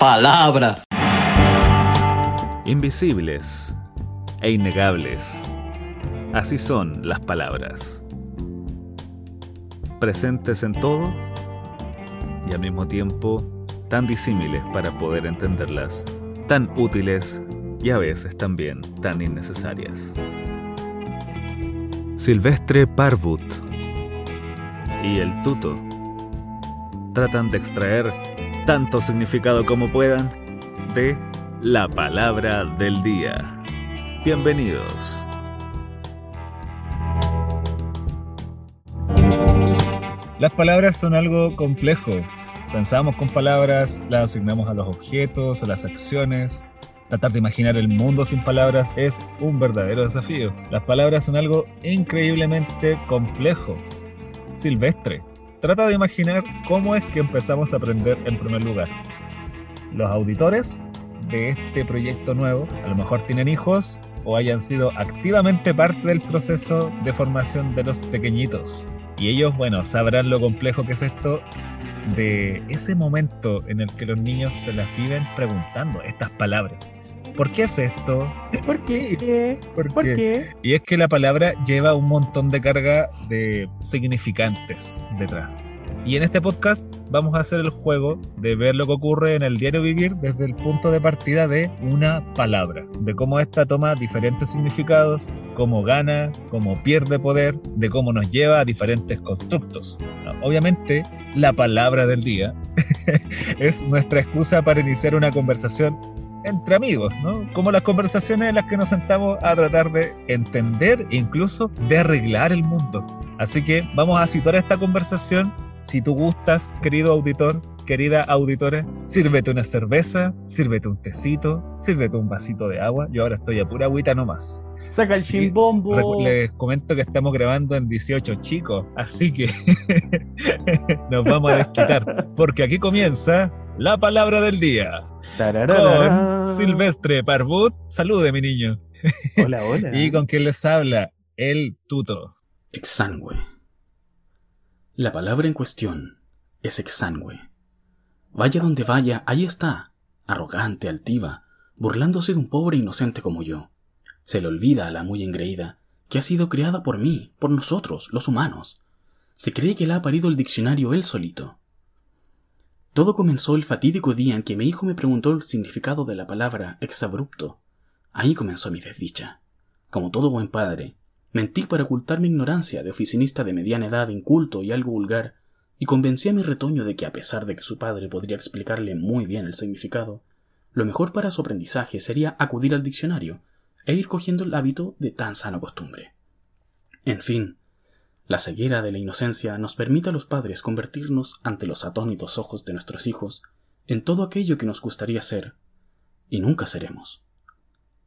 palabra. Invisibles e innegables. Así son las palabras. Presentes en todo y al mismo tiempo tan disímiles para poder entenderlas, tan útiles y a veces también tan innecesarias. Silvestre Parvut y el Tuto tratan de extraer tanto significado como puedan de la palabra del día. Bienvenidos. Las palabras son algo complejo. Pensamos con palabras, las asignamos a los objetos, a las acciones. Tratar de imaginar el mundo sin palabras es un verdadero desafío. Las palabras son algo increíblemente complejo. Silvestre, trata de imaginar cómo es que empezamos a aprender en primer lugar. Los auditores de este proyecto nuevo a lo mejor tienen hijos o hayan sido activamente parte del proceso de formación de los pequeñitos. Y ellos, bueno, sabrán lo complejo que es esto de ese momento en el que los niños se las viven preguntando estas palabras. ¿Por qué es esto? ¿Por qué? ¿Por, ¿Por qué? qué? Y es que la palabra lleva un montón de carga de significantes detrás. Y en este podcast vamos a hacer el juego de ver lo que ocurre en el diario vivir desde el punto de partida de una palabra, de cómo esta toma diferentes significados, cómo gana, cómo pierde poder, de cómo nos lleva a diferentes constructos. Obviamente, la palabra del día es nuestra excusa para iniciar una conversación entre amigos, ¿no? Como las conversaciones en las que nos sentamos a tratar de entender e incluso de arreglar el mundo. Así que vamos a situar esta conversación. Si tú gustas, querido auditor, querida auditora, sírvete una cerveza, sírvete un tecito, sírvete un vasito de agua. Yo ahora estoy a pura agüita nomás. Saca el chimbombo. Les comento que estamos grabando en 18 chicos, así que nos vamos a desquitar, porque aquí comienza la palabra del día Tararara. con Silvestre Parvut. Salude, mi niño. Hola, hola. Y con quien les habla, el tuto. Exangüe. La palabra en cuestión es exangüe. Vaya donde vaya, ahí está, arrogante, altiva, burlándose de un pobre inocente como yo. Se le olvida a la muy engreída que ha sido creada por mí, por nosotros, los humanos. Se cree que la ha parido el diccionario él solito. Todo comenzó el fatídico día en que mi hijo me preguntó el significado de la palabra exabrupto. Ahí comenzó mi desdicha. Como todo buen padre, Mentí para ocultar mi ignorancia de oficinista de mediana edad, inculto y algo vulgar, y convencí a mi retoño de que a pesar de que su padre podría explicarle muy bien el significado, lo mejor para su aprendizaje sería acudir al diccionario e ir cogiendo el hábito de tan sana costumbre. En fin, la ceguera de la inocencia nos permite a los padres convertirnos ante los atónitos ojos de nuestros hijos en todo aquello que nos gustaría ser, y nunca seremos.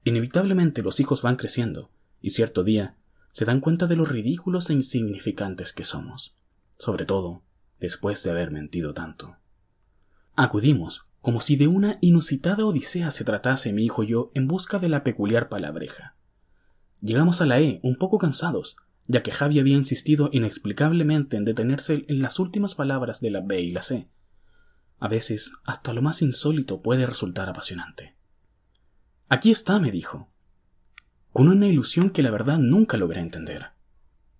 Inevitablemente los hijos van creciendo, y cierto día se dan cuenta de lo ridículos e insignificantes que somos, sobre todo después de haber mentido tanto. Acudimos, como si de una inusitada odisea se tratase mi hijo y yo en busca de la peculiar palabreja. Llegamos a la E un poco cansados, ya que Javi había insistido inexplicablemente en detenerse en las últimas palabras de la B y la C. A veces, hasta lo más insólito puede resultar apasionante. Aquí está, me dijo, con una ilusión que la verdad nunca logré entender.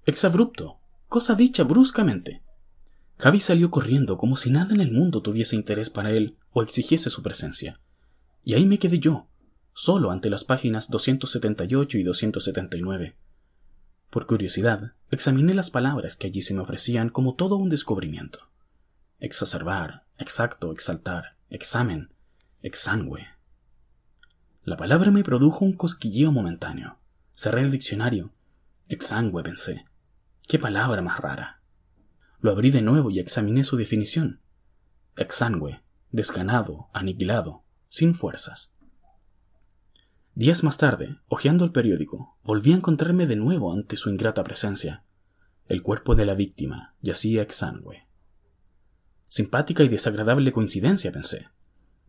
Exabrupto, cosa dicha bruscamente. Javi salió corriendo como si nada en el mundo tuviese interés para él o exigiese su presencia. Y ahí me quedé yo, solo ante las páginas 278 y 279. Por curiosidad, examiné las palabras que allí se me ofrecían como todo un descubrimiento. Exacerbar, exacto, exaltar, examen, exangüe. La palabra me produjo un cosquilleo momentáneo. Cerré el diccionario. Exangüe, pensé. ¿Qué palabra más rara? Lo abrí de nuevo y examiné su definición. Exangüe, desganado, aniquilado, sin fuerzas. Días más tarde, hojeando el periódico, volví a encontrarme de nuevo ante su ingrata presencia. El cuerpo de la víctima yacía exangüe. Simpática y desagradable coincidencia, pensé.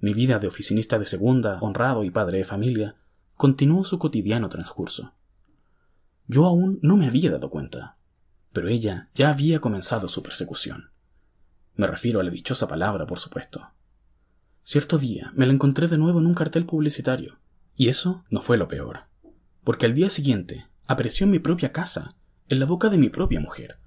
Mi vida de oficinista de segunda, honrado y padre de familia, continuó su cotidiano transcurso. Yo aún no me había dado cuenta, pero ella ya había comenzado su persecución. Me refiero a la dichosa palabra, por supuesto. Cierto día me la encontré de nuevo en un cartel publicitario. Y eso no fue lo peor. Porque al día siguiente apareció en mi propia casa, en la boca de mi propia mujer.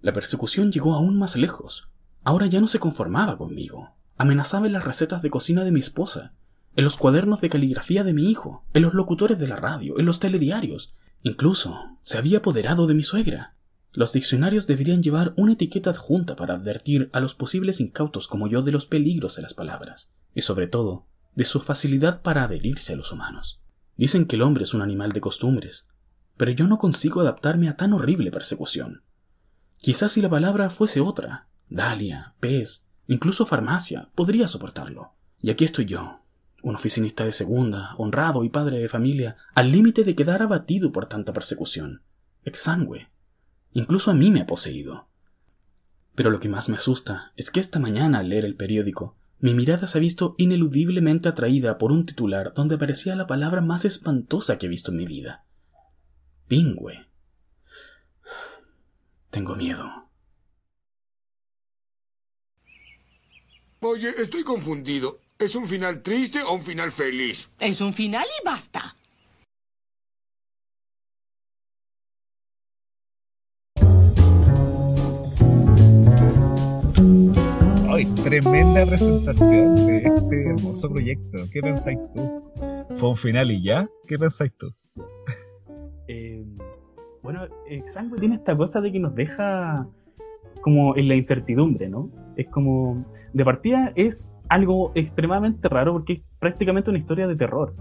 La persecución llegó aún más lejos. Ahora ya no se conformaba conmigo. Amenazaba en las recetas de cocina de mi esposa, en los cuadernos de caligrafía de mi hijo, en los locutores de la radio, en los telediarios. Incluso se había apoderado de mi suegra. Los diccionarios deberían llevar una etiqueta adjunta para advertir a los posibles incautos como yo de los peligros de las palabras, y sobre todo, de su facilidad para adherirse a los humanos. Dicen que el hombre es un animal de costumbres, pero yo no consigo adaptarme a tan horrible persecución. Quizás si la palabra fuese otra, Dalia, pez, incluso farmacia, podría soportarlo. Y aquí estoy yo, un oficinista de segunda, honrado y padre de familia, al límite de quedar abatido por tanta persecución. Exangüe. Incluso a mí me ha poseído. Pero lo que más me asusta es que esta mañana al leer el periódico, mi mirada se ha visto ineludiblemente atraída por un titular donde aparecía la palabra más espantosa que he visto en mi vida. Pingüe. Tengo miedo. Oye, estoy confundido. ¿Es un final triste o un final feliz? Es un final y basta. Ay, tremenda presentación de este hermoso proyecto. ¿Qué pensáis tú? ¿Fue un final y ya? ¿Qué pensáis tú? Eh, bueno, Exangüe tiene esta cosa de que nos deja como en la incertidumbre, ¿no? Es como, de partida es algo extremadamente raro porque es prácticamente una historia de terror,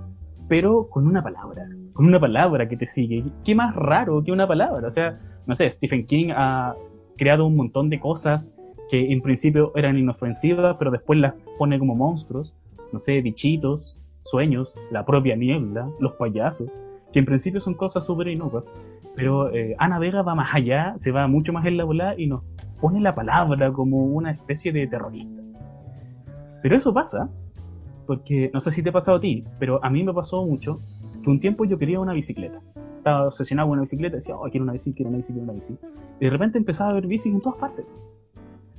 pero con una palabra, con una palabra que te sigue. ¿Qué más raro que una palabra? O sea, no sé, Stephen King ha creado un montón de cosas que en principio eran inofensivas, pero después las pone como monstruos, no sé, bichitos, sueños, la propia niebla, los payasos, que en principio son cosas súper inocuas. Pero eh, Ana Vega va más allá, se va mucho más en la volada y nos pone la palabra como una especie de terrorista. Pero eso pasa, porque no sé si te ha pasado a ti, pero a mí me pasó mucho que un tiempo yo quería una bicicleta. Estaba obsesionado con una bicicleta, decía, oh, quiero una bici, quiero una bici, quiero una bici. Y de repente empezaba a ver bicis en todas partes.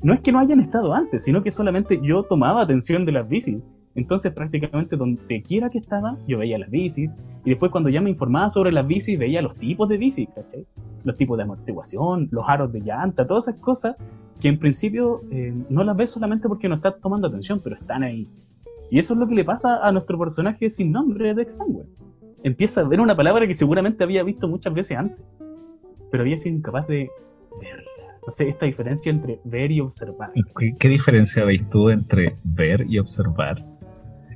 No es que no hayan estado antes, sino que solamente yo tomaba atención de las bicis. Entonces prácticamente donde quiera que estaba, yo veía las bicis. Y después cuando ya me informaba sobre las bicis, veía los tipos de bicis, ¿cachai? Los tipos de amortiguación, los aros de llanta, todas esas cosas que en principio eh, no las ves solamente porque no estás tomando atención, pero están ahí. Y eso es lo que le pasa a nuestro personaje sin nombre de Exangüe. Empieza a ver una palabra que seguramente había visto muchas veces antes, pero había sido incapaz de verla. No sé, esta diferencia entre ver y observar. ¿Qué, qué diferencia veis tú entre ver y observar?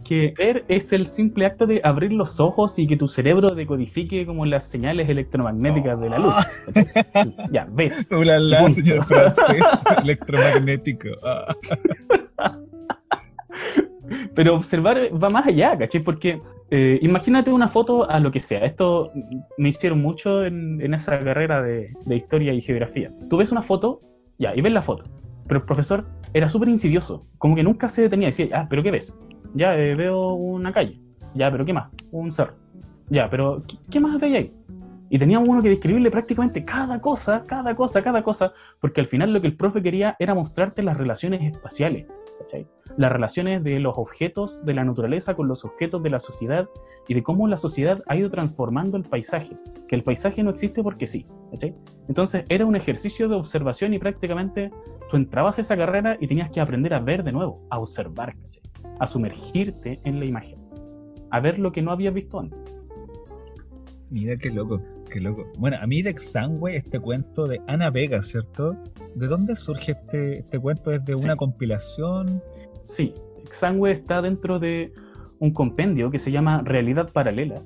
Que ver es el simple acto de abrir los ojos y que tu cerebro decodifique como las señales electromagnéticas de la luz. ¿cachai? ya, ves. Ulala, señor francés, electromagnético. Ah. Pero observar va más allá, ¿cachai? Porque eh, imagínate una foto a lo que sea. Esto me hicieron mucho en, en esa carrera de, historia y geografía. Tú ves una foto, ya, y ves la foto. Pero el profesor era súper insidioso. Como que nunca se detenía. Decía, ah, ¿pero qué ves? Ya, eh, veo una calle. Ya, ¿pero qué más? Un cerro. Ya, pero ¿qué, qué más veis ahí? Y teníamos uno que describirle prácticamente cada cosa, cada cosa, cada cosa, porque al final lo que el profe quería era mostrarte las relaciones espaciales, ¿cachai? Las relaciones de los objetos de la naturaleza con los objetos de la sociedad y de cómo la sociedad ha ido transformando el paisaje, que el paisaje no existe porque sí, ¿cachai? Entonces era un ejercicio de observación y prácticamente tú entrabas a esa carrera y tenías que aprender a ver de nuevo, a observar, ¿cachai? A sumergirte en la imagen, a ver lo que no habías visto antes. Mira qué loco, qué loco. Bueno, a mí de Exangüe, este cuento de Ana Vega, ¿cierto? ¿De dónde surge este, este cuento? ¿Es de Sí. una compilación? Sí, Exangüe está dentro de un compendio que se llama Realidad Paralela,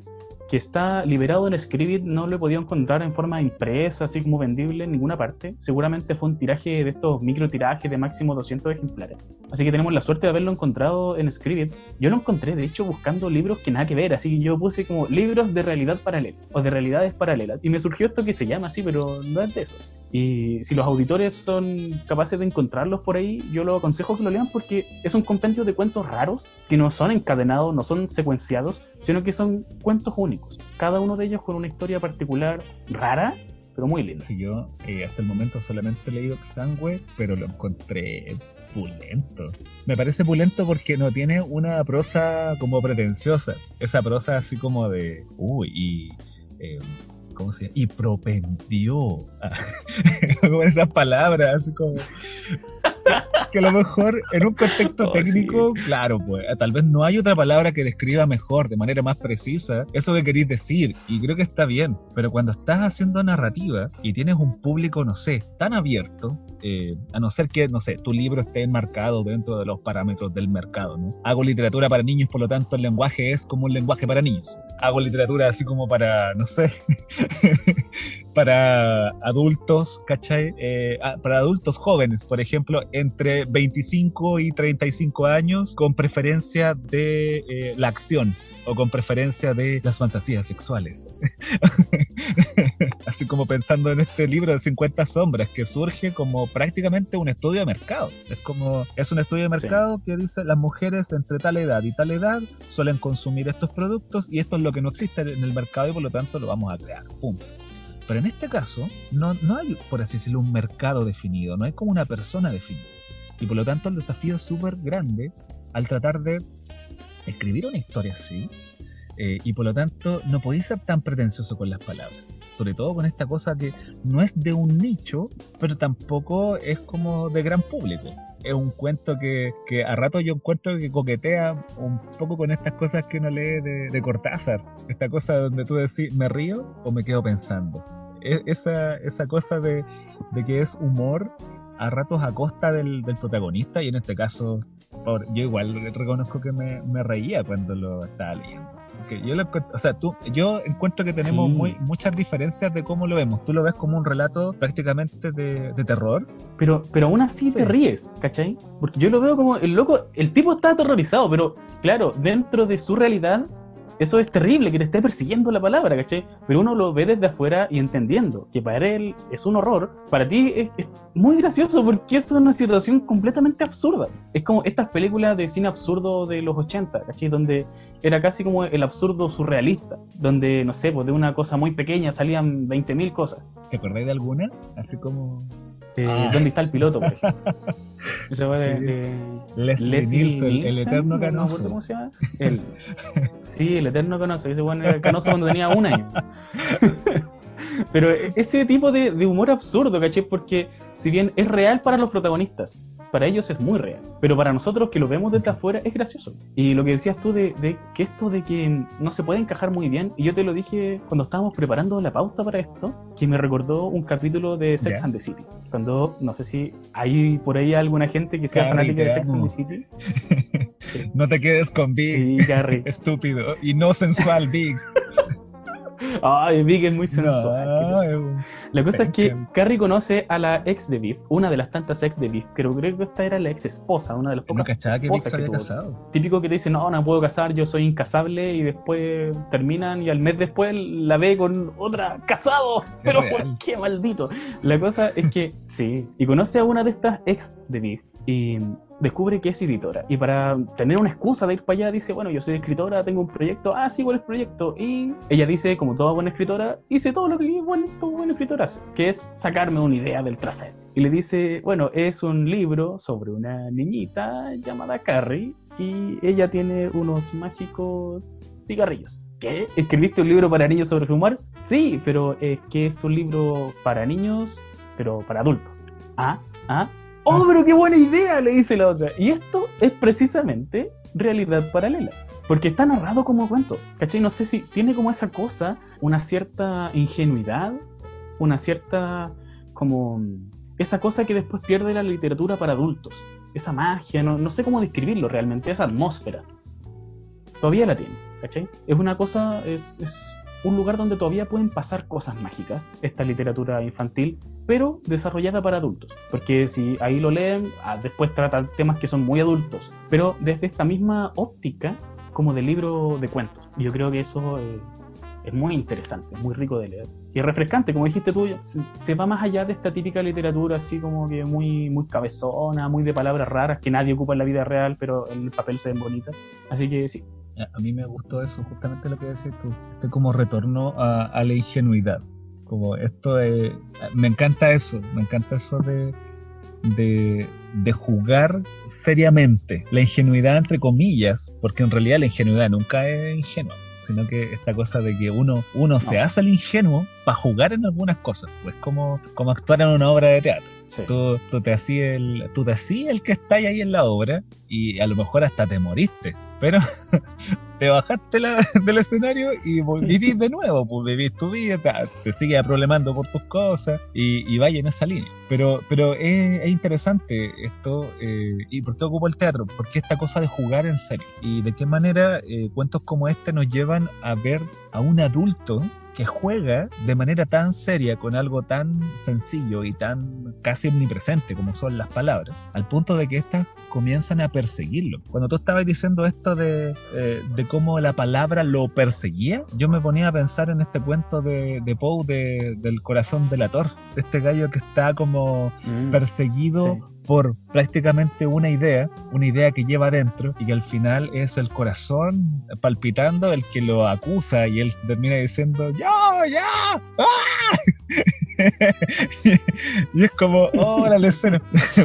que está liberado en Scribd, no lo he podido encontrar en forma impresa, así como vendible en ninguna parte. Seguramente fue un tiraje de estos micro tirajes de máximo 200 ejemplares. Así que tenemos la suerte de haberlo encontrado en Scribd. Yo lo encontré, de hecho, buscando libros que nada que ver, así que yo puse como libros de realidad paralela o de realidades paralelas. Y me surgió esto que se llama así, pero no es de eso. Y si los auditores son capaces de encontrarlos por ahí, yo los aconsejo que lo lean porque es un compendio de cuentos raros que no son encadenados, no son secuenciados, sino que son cuentos únicos. Cada uno de ellos con una historia particular rara, pero muy linda. Si yo eh, hasta el momento solamente he leído Exangüe, pero lo encontré pulento. Me parece pulento porque no tiene una prosa como pretenciosa. Esa prosa así como de, uy, y... eh, ¿Cómo se llama? Y propendió. con esas palabras, así como... Que a lo mejor en un contexto Oh, técnico, claro, pues tal vez no hay otra palabra que describa mejor, de manera más precisa, eso que queréis decir. Y creo que está bien. Pero cuando estás haciendo narrativa y tienes un público, no sé, tan abierto, eh, a no ser que, no sé, tu libro esté enmarcado dentro de los parámetros del mercado, ¿no? Hago literatura para niños, por lo tanto el lenguaje es como un lenguaje para niños. Hago literatura así como para, no sé, para adultos, ¿cachai? Eh, ah, para adultos jóvenes, por ejemplo, entre 25 y 35 años, con preferencia de eh, la acción o con preferencia de las fantasías sexuales. Así como pensando en este libro de 50 sombras que surge como prácticamente un estudio de mercado. Es como, es un estudio de mercado que dice las mujeres entre tal edad y tal edad suelen consumir estos productos y esto es lo que no existe en el mercado y por lo tanto lo vamos a crear. Punto. Pero en este caso, no, no hay, por así decirlo, un mercado definido, no hay como una persona definida. Y por lo tanto el desafío es súper grande al tratar de escribir una historia así. eh, y por lo tanto no podéis ser tan pretencioso con las palabras. Sobre todo con esta cosa que no es de un nicho, pero tampoco es como de gran público. Es un cuento que, que a rato yo encuentro que coquetea un poco con estas cosas que uno lee de, de Cortázar. Esta cosa donde tú decís, ¿me río o me quedo pensando? E- esa, esa cosa de, de que es humor a ratos a costa del, del protagonista y en este caso por- yo igual reconozco que me, me reía cuando lo estaba leyendo. Porque yo, lo o sea, tú, yo encuentro que tenemos Sí. muy, muchas diferencias de cómo lo vemos. Tú lo ves como un relato prácticamente de, de terror. Pero, pero aún así Sí. te ríes, ¿cachai? Porque yo lo veo como el loco, el tipo está aterrorizado, pero claro, dentro de su realidad, eso es terrible, que te esté persiguiendo la palabra, ¿cachai? Pero uno lo ve desde afuera y entendiendo que para él es un horror, para ti es, muy gracioso porque eso es una situación completamente absurda. Es como estas películas de cine absurdo de los 80, ¿cachai? Donde era casi como el absurdo surrealista, donde, no sé, pues de una cosa muy pequeña salían 20.000 cosas. ¿Te acordáis de alguna? Así como Eh, Ah. ¿Dónde está el piloto? Por ejemplo? Esa fue de- Sí. de- Leslie, Leslie Nielsen, el eterno canoso. ¿Cómo se llama? El- sí, el eterno canoso. Ese bueno era canoso cuando tenía un año. Pero ese tipo de, de humor absurdo, ¿caché? Porque si bien es real para los protagonistas, para ellos es muy real. Pero para nosotros que lo vemos desde afuera es gracioso. Y lo que decías tú de, de que esto de que no se puede encajar muy bien, y yo te lo dije cuando estábamos preparando la pauta para esto, que me recordó un capítulo de Sex Ya. and the City. Cuando, no sé si hay por ahí alguna gente que sea Carrie, fanática de Sex and the City. No te quedes con Big, Sí, estúpido. Y no sensual, Big. Ay, Big es muy sensual. No, qué es cosa. un- La cosa es que. Carrie conoce a la ex de Biff, una de las tantas ex de Biff, pero creo que esta era la ex esposa, una de las pocas cachaba que Big esposas se que había tuvo. casado. Típico que te dice, no, no puedo casar, yo soy incasable, y después terminan y al mes después la ve con otra casado. Pero. ¿por qué maldito? La cosa es que sí, y conoce a una de estas ex de Biff y descubre que es escritora. Y para tener una excusa de ir para allá, dice, bueno, yo soy escritora, tengo un proyecto, ah, sí, ¿cuál es el proyecto? Y ella dice, como toda buena escritora, hice todo lo que bueno, todo buena escritora hace, que es sacarme una idea del trasero. Y le dice, bueno, es un libro sobre una niñita llamada Carrie y ella tiene unos mágicos cigarrillos. ¿Qué? ¿Escribiste un libro para niños sobre fumar? Sí, pero es que es un libro para niños, pero para adultos. Ah, ah. ¡Oh, pero qué buena idea! Le dice la otra. Y esto es precisamente realidad paralela. Porque está narrado como cuento. ¿Cachai? No sé si tiene como esa cosa, una cierta ingenuidad, una cierta como esa cosa que después pierde la literatura para adultos. Esa magia, no, sé cómo describirlo realmente, esa atmósfera. Todavía la tiene, ¿cachai? Es una cosa, es un lugar donde todavía pueden pasar cosas mágicas, esta literatura infantil, pero desarrollada para adultos. Porque si ahí lo leen, ah, después trata temas que son muy adultos, pero desde esta misma óptica como de libro de cuentos. Yo creo que eso eh, es muy interesante, muy rico de leer. Y es refrescante, como dijiste tú, se, se va más allá de esta típica literatura así como que muy, muy cabezona, muy de palabras raras que nadie ocupa en la vida real, pero en el papel se ven bonitas. Así que sí, A a mí me gustó eso, justamente lo que decís tú. Este como retorno a, a la ingenuidad. Como esto de... Me encanta eso, me encanta eso de, de, de jugar seriamente. La ingenuidad, entre comillas, porque en realidad la ingenuidad nunca es ingenua sino que esta cosa de que uno, uno se hace el ingenuo para jugar en algunas cosas, pues como, como actuar en una obra de teatro. Tú, tú, te hacías el, tú te hacías el que está ahí en la obra y a lo mejor hasta te moriste, pero te bajaste del escenario y vivís de nuevo, pues vivís tu vida, te sigues problemando por tus cosas y, y vaya en esa línea. Pero, pero es, interesante esto. Eh, ¿Y por qué ocupo el teatro? Porque esta cosa de jugar en serio. Y de qué manera eh, cuentos como este nos llevan a ver a un adulto que juega de manera tan seria con algo tan sencillo y tan casi omnipresente como son las palabras, al punto de que éstas comienzan a perseguirlo. Cuando tú estabas diciendo esto de, eh, de cómo la palabra lo perseguía, yo me ponía a pensar en este cuento de, de Poe del corazón del ator, de este gallo que está como mm, perseguido por prácticamente una idea, una idea que lleva adentro y que al final es el corazón palpitando el que lo acusa y él termina diciendo, ¡Ya, ya! ¡Ah! y es como, oh, la escena,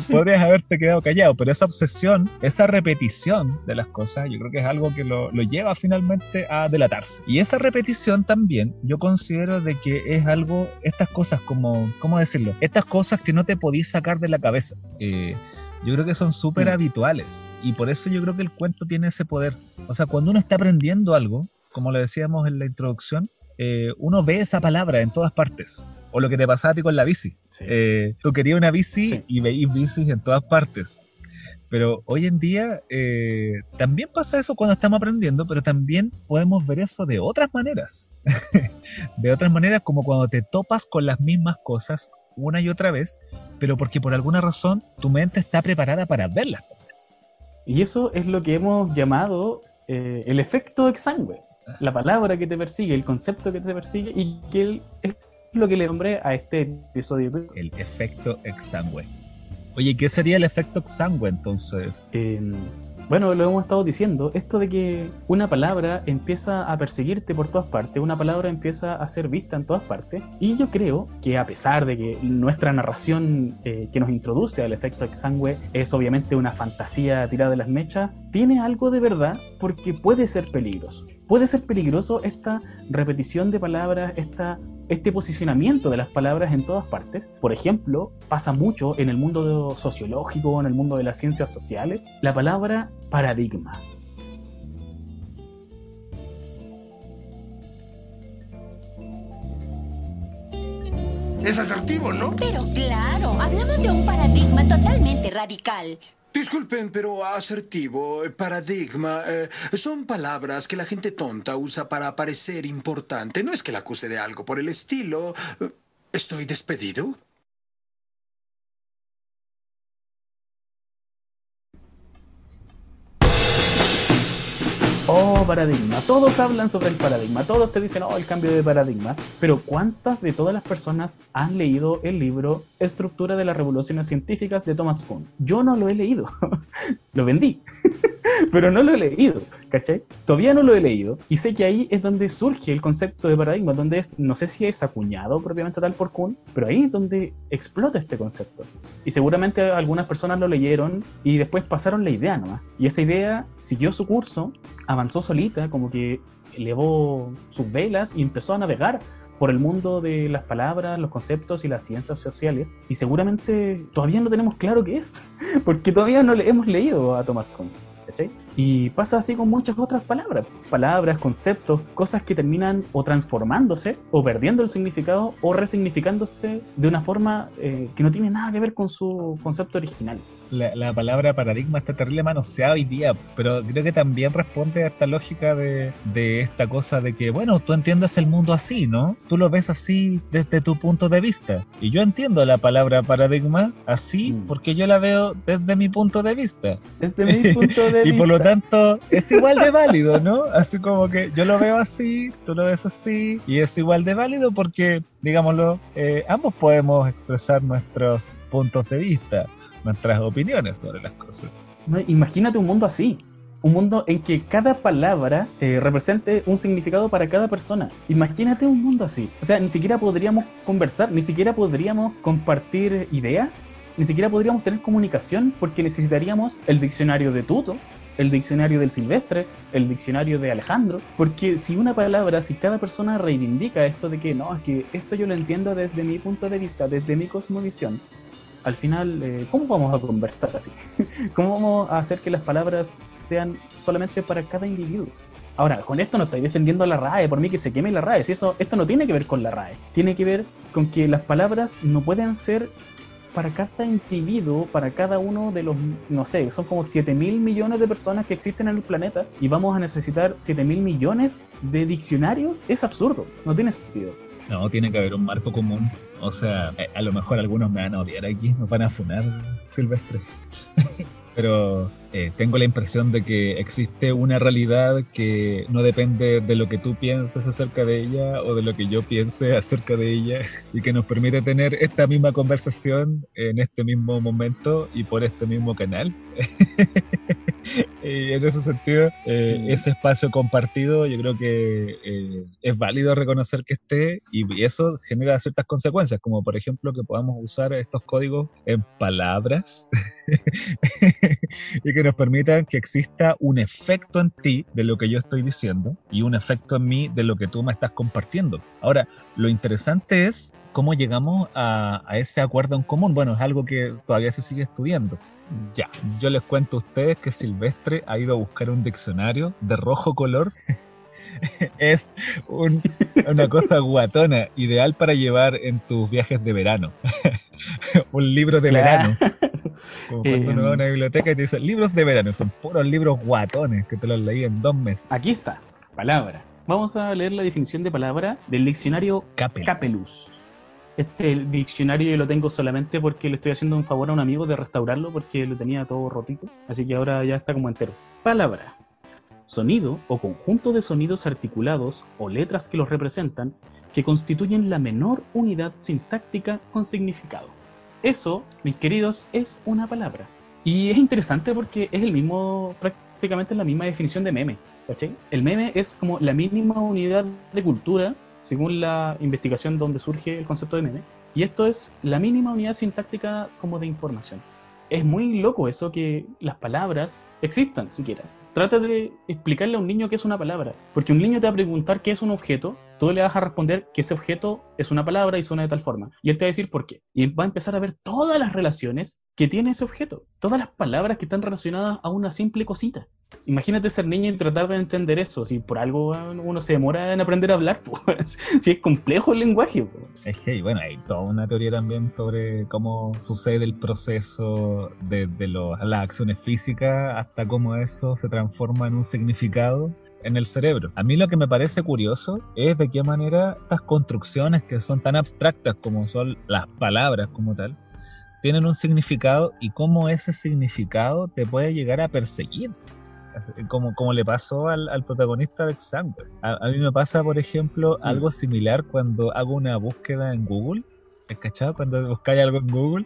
podrías haberte quedado callado, pero esa obsesión, esa repetición de las cosas, yo creo que es algo que lo, lo, lleva finalmente a delatarse. Y esa repetición también, yo considero de que es algo, estas cosas como, ¿cómo decirlo? Estas cosas que no te podís sacar de la cabeza. Eh, yo creo que son súper mm. habituales y por eso yo creo que el cuento tiene ese poder. O sea, cuando uno está aprendiendo algo, como le decíamos en la introducción, eh, uno ve esa palabra en todas partes. O lo que te pasaba a ti con la bici. Eh, tú querías una bici y veías bicis en todas partes. Pero hoy en día eh, también pasa eso cuando estamos aprendiendo, pero también podemos ver eso de otras maneras. de otras maneras como cuando te topas con las mismas cosas una y otra vez, pero porque por alguna razón tu mente está preparada para verlas. Y eso es lo que hemos llamado el efecto exangüe la palabra que te persigue, el concepto que te persigue y que es lo que le nombré a este episodio. El efecto exangüe. Oye, ¿qué sería el efecto exangüe entonces? Eh, bueno, lo hemos estado diciendo, esto de que una palabra empieza a perseguirte por todas partes, una palabra empieza a ser vista en todas partes, y yo creo que a pesar de que nuestra narración eh, que nos introduce al efecto exangüe es obviamente una fantasía tirada de las mechas, tiene algo de verdad porque puede ser peligroso. Puede ser peligroso esta repetición de palabras, esta este posicionamiento de las palabras en todas partes. Por ejemplo, pasa mucho en el mundo sociológico, en el mundo de las ciencias sociales, la palabra paradigma. Es asertivo, ¿no? Pero claro, hablamos de un paradigma totalmente radical. Disculpen, pero asertivo, paradigma, eh, son palabras que la gente tonta usa para parecer importante. No es que la acuse de algo por el estilo. ¿Estoy despedido? Oh, paradigma. Todos hablan sobre el paradigma. Todos te dicen, oh, el cambio de paradigma. Pero ¿cuántas de todas las personas han leído el libro Estructura de las Revoluciones Científicas de Thomas Kuhn? Yo no lo he leído. lo vendí. pero no lo he leído, ¿cachai? Todavía no lo he leído y sé que ahí es donde surge el concepto de paradigma, donde es, no sé si es acuñado propiamente tal por Kuhn, pero ahí es donde explota este concepto. Y seguramente algunas personas lo leyeron y después pasaron la idea nomás. Y esa idea siguió su curso, avanzó solita, como que elevó sus velas y empezó a navegar por el mundo de las palabras, los conceptos y las ciencias sociales. Y seguramente todavía no tenemos claro qué es, porque todavía no le hemos leído a Thomas Kuhn. Y pasa así con muchas otras palabras, palabras, conceptos, cosas que terminan o transformándose o perdiendo el significado o resignificándose de una forma eh, que no tiene nada que ver con su concepto original la, palabra paradigma está terrible manoseada hoy día, pero creo que también responde a esta lógica de, esta cosa de que, bueno, tú entiendes el mundo así, ¿no? Tú lo ves así desde tu punto de vista. Y yo entiendo la palabra paradigma así mm. porque yo la veo desde mi punto de vista. Desde mi punto de vista. y por lo tanto es igual de válido, ¿no? Así como que yo lo veo así, tú lo ves así, y es igual de válido porque, digámoslo, eh, ambos podemos expresar nuestros puntos de vista nuestras opiniones sobre las cosas. imagínate un mundo así. Un mundo en que cada palabra eh, represente un significado para cada persona. Imagínate un mundo así. O sea, ni siquiera podríamos conversar, ni siquiera podríamos compartir ideas ni siquiera podríamos tener comunicación porque necesitaríamos el diccionario de Tuto, el diccionario del Silvestre, el diccionario de Alejandro, porque si una palabra, si cada persona reivindica esto de que no, es que esto yo lo entiendo desde mi punto de vista, desde mi cosmovisión, al final, eh, ¿cómo vamos a conversar así? ¿Cómo vamos a hacer que las palabras sean solamente para cada individuo? Ahora, con esto no estoy defendiendo a la RAE, por mí que se queme la RAE. Si eso, esto no tiene que ver con la RAE. Tiene que ver con que las palabras no pueden ser para cada individuo, para cada uno de los, no sé, son como 7 mil millones de personas que existen en el planeta y vamos a necesitar 7 mil millones de diccionarios, es absurdo, no tiene sentido. No, tiene que haber un marco común. O sea, a lo mejor algunos me van a odiar aquí, me van a funar Silvestre. Pero eh, tengo la impresión de que existe una realidad que no depende de lo que tú pienses acerca de ella o de lo que yo piense acerca de ella y que nos permite tener esta misma conversación en este mismo momento y por este mismo canal. y en ese sentido, eh, ese espacio compartido yo creo que eh, es válido reconocer que esté y eso genera ciertas consecuencias, como por ejemplo que podamos usar estos códigos en palabras y que nos permitan que exista un efecto en ti de lo que yo estoy diciendo y un efecto en mí de lo que tú me estás compartiendo. Ahora, lo interesante es cómo llegamos a, a ese acuerdo en común. Bueno, es algo que todavía se sigue estudiando. Ya, yo les cuento a ustedes que Silvestre ha ido a buscar un diccionario de rojo color. es un- una cosa guatona, ideal para llevar en tus viajes de verano. un libro de Claro. verano. Como cuando uno va a una biblioteca y te dicen libros de verano, son puros libros guatones que te los leí en dos meses. Aquí está, palabra. Vamos a leer la definición de palabra del diccionario Capel. Capelus. Este diccionario yo lo tengo solamente porque le estoy haciendo un favor a un amigo de restaurarlo porque lo tenía todo rotito. Así que ahora ya está como entero. Palabra. Sonido o conjunto de sonidos articulados o letras que los representan que constituyen la menor unidad sintáctica con significado. Eso, mis queridos, es una palabra. Y es interesante porque es el mismo, prácticamente la misma definición de meme. ¿cachai? El meme es como la mínima unidad de cultura, según la investigación donde surge el concepto de meme. Y esto es la mínima unidad sintáctica como de información. Es muy loco eso que las palabras existan siquiera. Trata de explicarle a un niño qué es una palabra. Porque un niño te va a preguntar qué es un objeto, tú le vas a responder que ese objeto es una palabra y suena de tal forma. Y él te va a decir por qué. Y va a empezar a ver todas las relaciones que tiene ese objeto. Todas las palabras que están relacionadas a una simple cosita. Imagínate ser niño y tratar de entender eso. Si por algo uno se demora en aprender a hablar, pues, si es complejo el lenguaje. pues. Es que, bueno, hay toda una teoría también sobre cómo sucede el proceso desde los- las acciones físicas hasta cómo eso se transforma en un significado en el cerebro. A mí lo que me parece curioso es de qué manera estas construcciones que son tan abstractas como son las palabras como tal, tienen un significado y cómo ese significado te puede llegar a perseguir. Como, como le pasó al, al protagonista de Example. A, a mí me pasa, por ejemplo, algo similar cuando hago una búsqueda en Google. ¿Has ¿Cachado? Cuando buscáis algo en Google.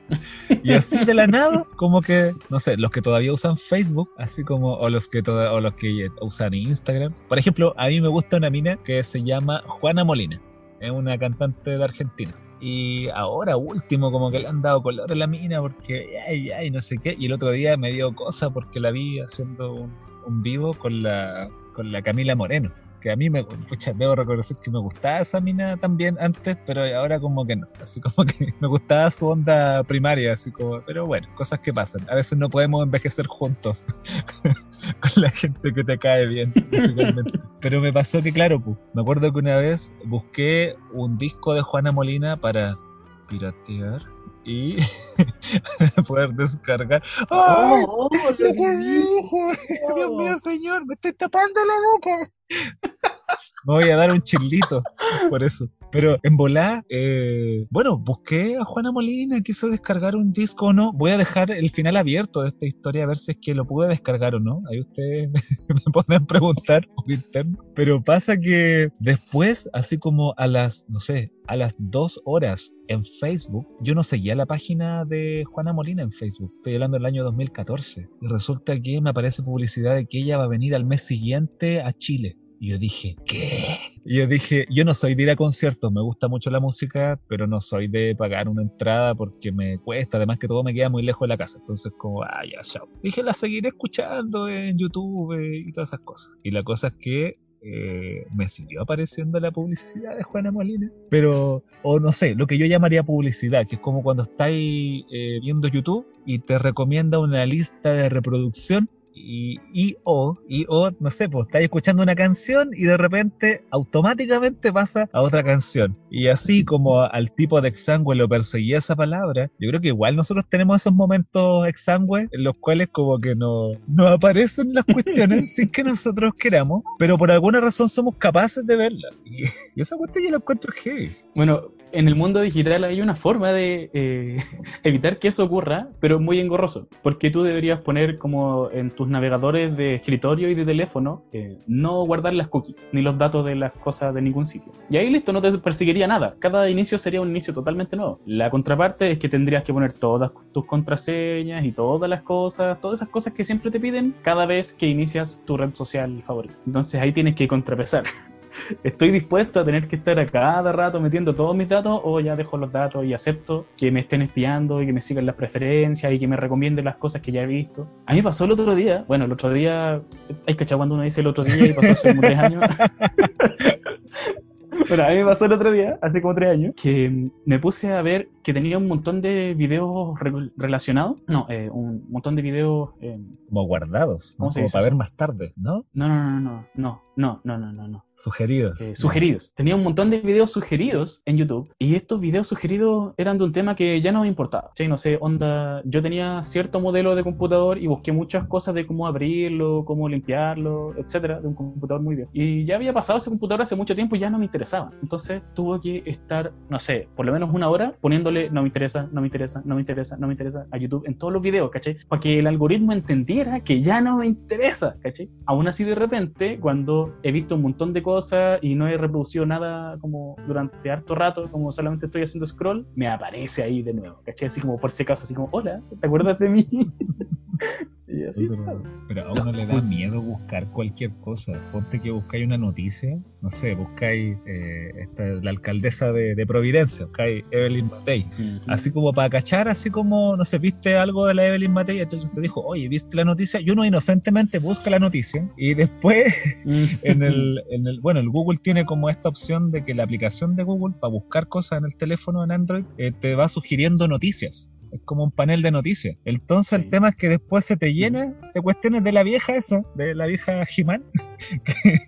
Y así de la nada, como que, no sé, los que todavía usan Facebook, así como, o los que, toda- o los que usan Instagram. Por ejemplo, a mí me gusta una mina que se llama Juana Molina. Es una cantante de Argentina. Y ahora último, como que le han dado color a la mina porque, ay, ay, no sé qué. Y el otro día me dio cosa porque la vi haciendo un, un vivo con la, con la Camila Moreno. Que a mí me, pucha, debo reconocer que me gustaba esa mina también antes, pero ahora como que no. Así como que me gustaba su onda primaria, así como, pero bueno, cosas que pasan. A veces no podemos envejecer juntos con la gente que te cae bien, musicalmente. Pero me pasó que, claro, pues, me acuerdo que una vez busqué un disco de Juana Molina para piratear y poder descargar. ¡Ay! Oh, ¡Qué dijo! Dios mío, señor, me estoy tapando la boca. Me voy a dar un chilito por eso. Pero en volá, eh, bueno, busqué a Juana Molina, quiso descargar un disco o no. Voy a dejar el final abierto de esta historia a ver si es que lo pude descargar o no. Ahí ustedes me a preguntar por interno. Pero pasa que después, así como a las, no sé, a las dos horas en Facebook, yo no seguía la página de Juana Molina en Facebook. Estoy hablando del año 2014. Y resulta que me aparece publicidad de que ella va a venir al mes siguiente a Chile. Y yo dije, ¿qué? Y yo dije, yo no soy de ir a conciertos, me gusta mucho la música, pero no soy de pagar una entrada porque me cuesta, además que todo me queda muy lejos de la casa. Entonces, como, ah, ya, chao. Dije, la seguiré escuchando en YouTube eh, y todas esas cosas. Y la cosa es que eh, me siguió apareciendo la publicidad de Juana Molina. Pero, o no sé, lo que yo llamaría publicidad, que es como cuando estáis eh, viendo YouTube y te recomienda una lista de reproducción y, y o, y o, no sé, pues estás escuchando una canción y de repente automáticamente pasa a otra canción. Y así como al tipo de exangüe lo perseguía esa palabra, yo creo que igual nosotros tenemos esos momentos exangües en los cuales como que no, no aparecen las cuestiones sin que nosotros queramos, pero por alguna razón somos capaces de verlas. Y, y esa cuestión yo la encuentro heavy. Bueno, en el mundo digital hay una forma de eh, evitar que eso ocurra, pero muy engorroso, porque tú deberías poner como en tus navegadores de escritorio y de teléfono, eh, no guardar las cookies, ni los datos de las cosas de ningún sitio. Y ahí listo, no te perseguiría nada. Cada inicio sería un inicio totalmente nuevo. La contraparte es que tendrías que poner todas tus contraseñas y todas las cosas, todas esas cosas que siempre te piden cada vez que inicias tu red social favorita. Entonces ahí tienes que contrapesar. estoy dispuesto a tener que estar a cada rato metiendo todos mis datos o ya dejo los datos y acepto que me estén espiando y que me sigan las preferencias y que me recomienden las cosas que ya he visto. A mí pasó el otro día, bueno, el otro día, hay que cuando uno dice el otro día y pasó hace como tres años. Bueno, a mí me pasó el otro día, hace como tres años, que me puse a ver que tenía un montón de videos re- relacionados. No, eh, un montón de videos. eh, Como guardados, ¿no? ¿Cómo se como dice para eso? ver más tarde, ¿no? no, no, no, no, no, no, no, no, no, no. Sugeridos. eh, sugeridos. Tenía un montón de videos sugeridos en YouTube y estos videos sugeridos eran de un tema que ya no me importaba. ¿sí? No sé, onda, yo tenía cierto modelo de computador y busqué muchas cosas de cómo abrirlo, cómo limpiarlo, etcétera, de un computador muy bien. Y ya había pasado ese computador hace mucho tiempo y ya no me interesaba. Entonces tuve que estar, no sé, por lo menos una hora poniéndole no me interesa, no me interesa, no me interesa, no me interesa a YouTube en todos los videos, ¿cachai? Para que el algoritmo entendiera que ya no me interesa, ¿cachai? Aún así de repente, cuando he visto un montón de cosas y no he reproducido nada como durante harto rato, como solamente estoy haciendo scroll, me aparece ahí de nuevo, ¿cachai? Así como por si acaso, así como, hola, ¿te acuerdas de mí? y así. pero, pero a uno le da miedo buscar cualquier cosa. Ponte que buscáis una noticia, no sé, buscáis eh, esta, la alcaldesa de, de Providencia, buscáis Evelyn Matei. Así como para cachar, así como, no sé, viste algo de la Evelyn Matei, entonces te dijo, oye, ¿viste la noticia? Y uno inocentemente busca la noticia y después en el, en el, bueno, el Google tiene como esta opción de que la aplicación de Google para buscar cosas en el teléfono en Android eh, te va sugiriendo noticias. Es como un panel de noticias. Entonces el Sí. tema es que después se te llena de cuestiones de la vieja esa, de la vieja He-Man, que,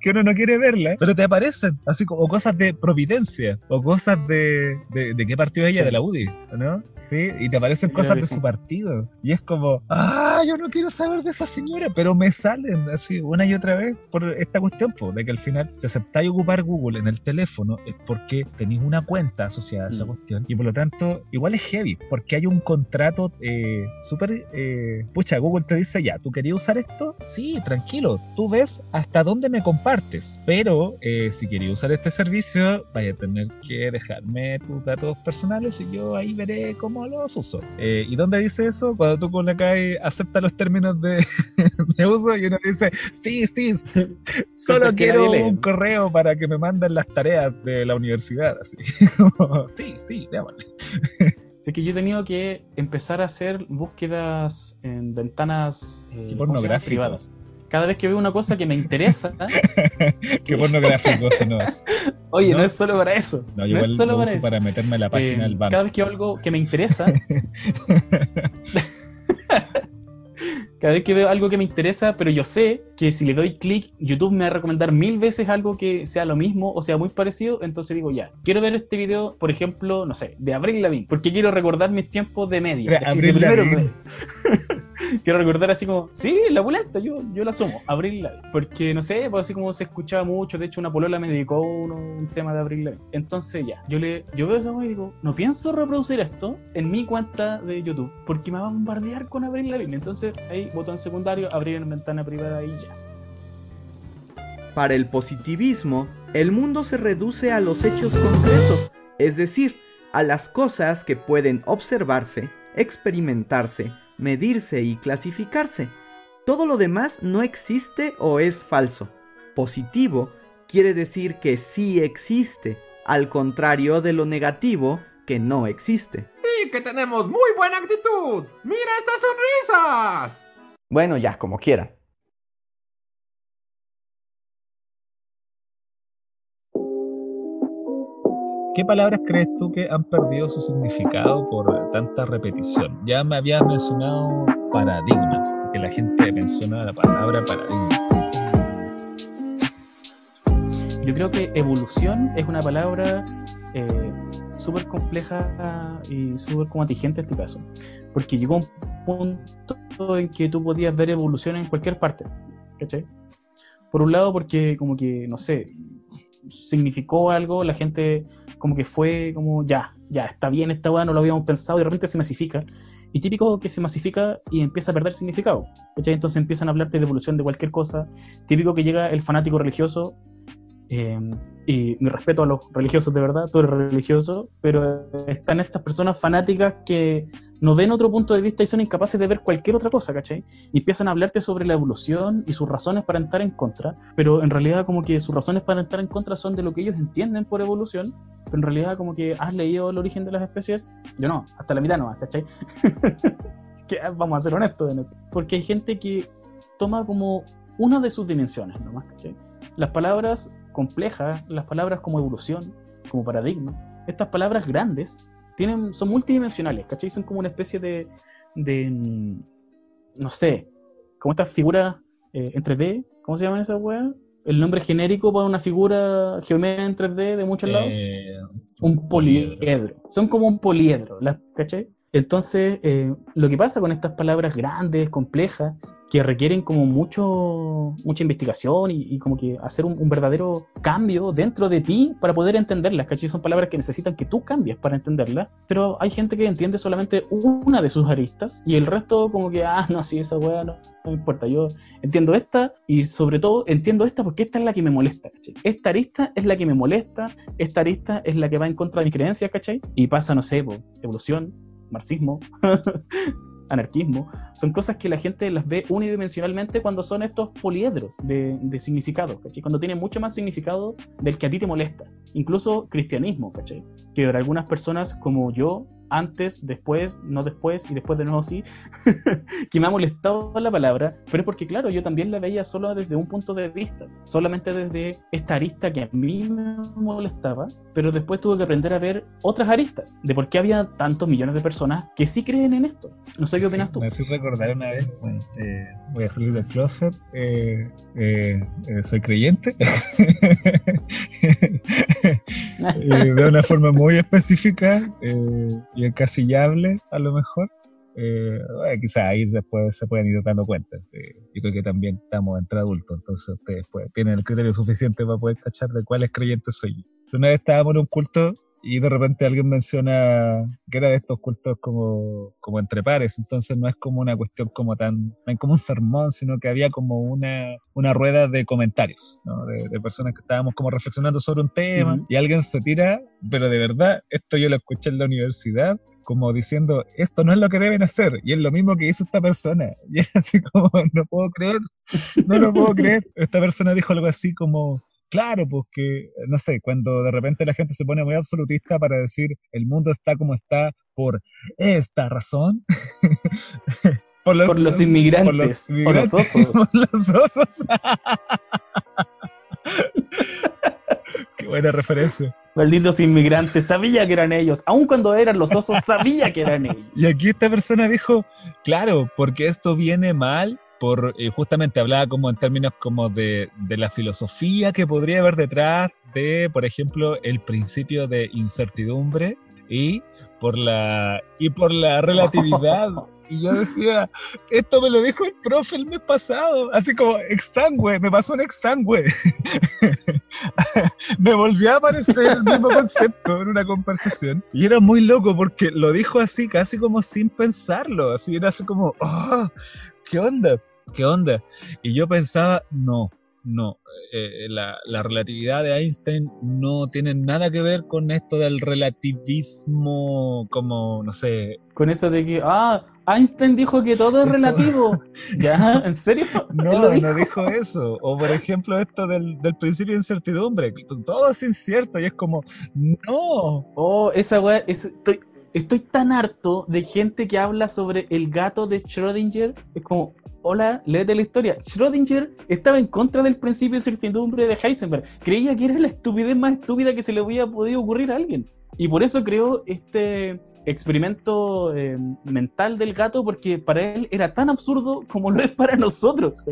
que uno no quiere verla, pero te aparecen, así como o cosas de Providencia, o cosas de, de, de qué partido es ella, Sí. de la UDI, ¿no? Sí, y te aparecen Sí, cosas de su partido. Y es como, ah, yo no quiero saber de esa señora, pero me salen así una y otra vez por esta cuestión, po, de que al final, si aceptáis ocupar Google en el teléfono, es porque tenéis una cuenta asociada a esa Mm. cuestión. Y por lo tanto, igual es heavy, porque hay un contrato eh, súper. Eh, pucha, Google te dice ya, ¿tú querías usar esto? Sí, tranquilo, tú ves hasta dónde me compartes. Pero eh, si querías usar este servicio, vaya a tener que dejarme tus datos personales y yo ahí veré cómo los uso. Eh, ¿Y dónde dice eso? Cuando tú colocas acepta los términos de, de uso y uno dice, sí, sí, solo quiero un correo para que me manden las tareas de la universidad. Así. Sí, sí, démosle. Así que yo he tenido que empezar a hacer búsquedas en ventanas eh, privadas. Cada vez que veo una cosa que me interesa, Qué pornográfico si no es. oye, no, No. es solo para eso. No, No, es solo lo para eso. para meterme a la página Eh, del banco. cada vez que veo algo que me interesa, cada vez que veo algo que me interesa, pero yo sé que si le doy clic, YouTube me va a recomendar mil veces algo que sea lo mismo o sea muy parecido, entonces digo ya, quiero ver este video, por ejemplo, no sé, de Abril Lavigne, porque quiero recordar mis tiempos de media. Primero Lavigne. quiero recordar así como, sí, la pulenta, yo, yo la asumo, Abril Lavigne. Porque no sé, pues así como se escuchaba mucho, de hecho una polola me dedicó uno, un tema de Abril Lavigne. Entonces ya, yo le yo veo esa y digo, no pienso reproducir esto en mi cuenta de YouTube, porque me va a bombardear con Abril Lavigne. Entonces ahí, botón secundario, abrir en ventana privada y ya. Para el positivismo, el mundo se reduce a los hechos concretos, es decir, a las cosas que pueden observarse, experimentarse, medirse y clasificarse. Todo lo demás no existe o es falso. Positivo quiere decir que sí existe, al contrario de lo negativo que no existe. Y que tenemos muy buena actitud. ¡Mira estas sonrisas! Bueno, ya, como quieran. ¿Qué palabras crees tú que han perdido su significado por tanta repetición? Ya me habías mencionado paradigmas, que la gente menciona la palabra paradigma. Yo creo que evolución es una palabra eh, súper compleja y súper como en este caso. Porque llegó un punto en que tú podías ver evolución en cualquier parte. ¿Cachai? Por un lado, porque como que, no sé, significó algo, la gente como que fue como, ya, ya, está bien esta weá, no lo habíamos pensado y de repente se masifica. Y típico que se masifica y empieza a perder significado. ¿cachai? Entonces empiezan a hablarte de evolución de cualquier cosa. Típico que llega el fanático religioso eh, y mi respeto a los religiosos de verdad, tú eres religioso, pero están estas personas fanáticas que no ven otro punto de vista y son incapaces de ver cualquier otra cosa, ¿cachai? Y empiezan a hablarte sobre la evolución y sus razones para estar en contra, pero en realidad como que sus razones para estar en contra son de lo que ellos entienden por evolución, pero en realidad como que has leído el origen de las especies, yo no, hasta la mitad no, ¿cachai? que, vamos a ser honestos, porque hay gente que toma como una de sus dimensiones nomás, ¿cachai? Las palabras complejas, las palabras como evolución, como paradigma, estas palabras grandes tienen, son multidimensionales, ¿cachai? Son como una especie de, de mm, no sé, como estas figuras eh, en 3D, ¿cómo se llaman esas weas? El nombre genérico para una figura geométrica en 3D de muchos lados. Eh, un poliedro. Son como un poliedro, ¿las ¿cachai? Entonces, eh, lo que pasa con estas palabras grandes, complejas, que requieren como mucho, mucha investigación y, y como que hacer un, un, verdadero cambio dentro de ti para poder entenderlas, ¿cachai? Son palabras que necesitan que tú cambies para entenderlas, pero hay gente que entiende solamente una de sus aristas y el resto como que, ah, no, sí, esa weá no, no me importa, yo entiendo esta y sobre todo entiendo esta porque esta es la que me molesta, ¿cachai? Esta arista es la que me molesta, esta arista es la que va en contra de mis creencias, ¿cachai? Y pasa, no sé, po, evolución, marxismo, anarquismo, son cosas que la gente las ve unidimensionalmente cuando son estos poliedros de, de significado, ¿cachai? Cuando tienen mucho más significado del que a ti te molesta. Incluso cristianismo, ¿cachai? Que para algunas personas como yo, antes, después, no después y después de nuevo sí, que me ha molestado la palabra, pero es porque, claro, yo también la veía solo desde un punto de vista, solamente desde esta arista que a mí me molestaba, pero después tuve que aprender a ver otras aristas, de por qué había tantos millones de personas que sí creen en esto. No sé qué opinas tú. Me hace recordar una vez, bueno, eh, voy a salir del closet, eh, eh, soy creyente, de una forma muy específica y encasillable a lo mejor. Eh, bueno, quizás ahí después se pueden ir dando cuenta. Eh, yo creo que también estamos entre adultos, entonces ustedes pues, tienen el criterio suficiente para poder cachar de cuáles creyentes soy yo. Una vez estábamos en un culto y de repente alguien menciona que era de estos cultos como, como entre pares, entonces no es como una cuestión como tan, no es como un sermón, sino que había como una, una rueda de comentarios, ¿no? de, de, personas que estábamos como reflexionando sobre un tema uh -huh. y alguien se tira, pero de verdad, esto yo lo escuché en la universidad, como diciendo, esto no es lo que deben hacer, y es lo mismo que hizo esta persona. Y es así como, no puedo creer, no lo puedo creer. Esta persona dijo algo así como, claro, pues que, no sé, cuando de repente la gente se pone muy absolutista para decir, el mundo está como está por esta razón. por, los, por, los, inmigrantes, por los inmigrantes, por los osos. por los osos. Qué buena referencia. Malditos inmigrantes, sabía que eran ellos. Aun cuando eran los osos, sabía que eran ellos. Y aquí esta persona dijo, claro, porque esto viene mal, por eh, justamente hablaba como en términos como de, de, la filosofía que podría haber detrás de, por ejemplo, el principio de incertidumbre y por la y por la relatividad. Y yo decía, esto me lo dijo el profe el mes pasado, así como exsangue, me pasó un exsangue. me volvió a aparecer el mismo concepto en una conversación. Y era muy loco porque lo dijo así, casi como sin pensarlo. Así era así como, oh, ¿qué onda? ¿Qué onda? Y yo pensaba, no, no, eh, la, la relatividad de Einstein no tiene nada que ver con esto del relativismo como, no sé, Con eso de que, ah, Einstein dijo que todo es relativo. ¿Ya? ¿En serio? No, dijo. no dijo eso. O por ejemplo esto del, del principio de incertidumbre. Todo es incierto y es como, no. Oh, esa weá, es- estoy, estoy tan harto de gente que habla sobre el gato de Schrödinger. Es como, hola, léete la historia. Schrödinger estaba en contra del principio de incertidumbre de Heisenberg. Creía que era la estupidez más estúpida que se le había podido ocurrir a alguien. Y por eso creó este experimento eh, mental del gato, porque para él era tan absurdo como lo es para nosotros.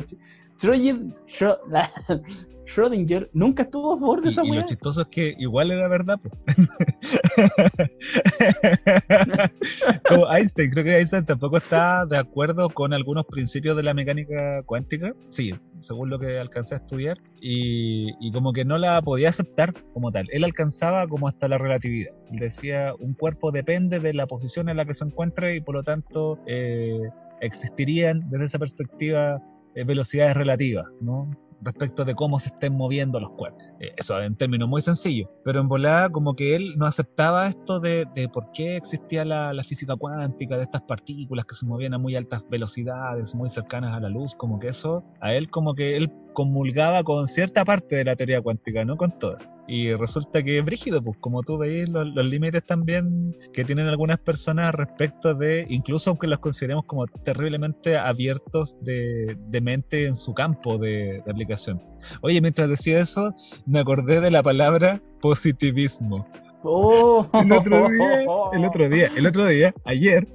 Schrödinger, Schrö- Schrödinger nunca estuvo a favor de Y, esa y lo chistoso es que igual era verdad. Como Einstein, creo que Einstein tampoco está de acuerdo con algunos principios de la mecánica cuántica. Sí, según lo que alcancé a estudiar. Y, y como que no la podía aceptar como tal. Él alcanzaba como hasta la relatividad. Él decía, un cuerpo depende de la posición en la que se encuentre y por lo tanto eh, existirían desde esa perspectiva eh, velocidades relativas, ¿no? Respecto de cómo se estén moviendo los cuerpos. Eh, Eso en términos muy sencillos. Pero en volada como que él no aceptaba esto de, de por qué existía la, la física cuántica, de estas partículas que se movían a muy altas velocidades, muy cercanas a la luz, como que eso, a él como que él comulgaba con cierta parte de la teoría cuántica, no con toda. Y resulta que es brígido, pues como tú veis los, los límites también que tienen algunas personas respecto de, incluso aunque los consideremos como terriblemente abiertos de, de mente en su campo de, de aplicación. Oye, mientras decía eso, me acordé de la palabra positivismo. Oh. El otro día, el otro día, el otro día, ayer,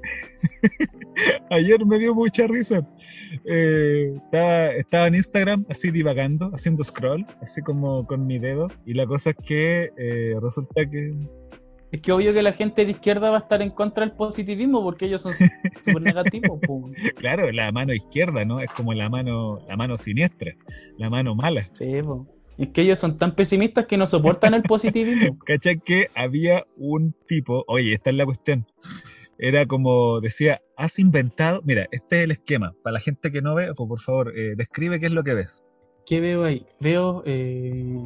ayer me dio mucha risa. Eh, estaba, estaba en Instagram así divagando, haciendo scroll, así como con mi dedo, y la cosa es que eh, resulta que Es que obvio que la gente de izquierda va a estar en contra del positivismo porque ellos son súper negativos. po. Claro, la mano izquierda, ¿no? Es como la mano, la mano siniestra, la mano mala. Sí, po. Es que ellos son tan pesimistas que no soportan el positivismo. ¿Cachai? Que había un tipo, oye, esta es la cuestión. Era como decía, has inventado. Mira, este es el esquema. Para la gente que no ve, pues, por favor, eh, describe qué es lo que ves. ¿Qué veo ahí? Veo. eh,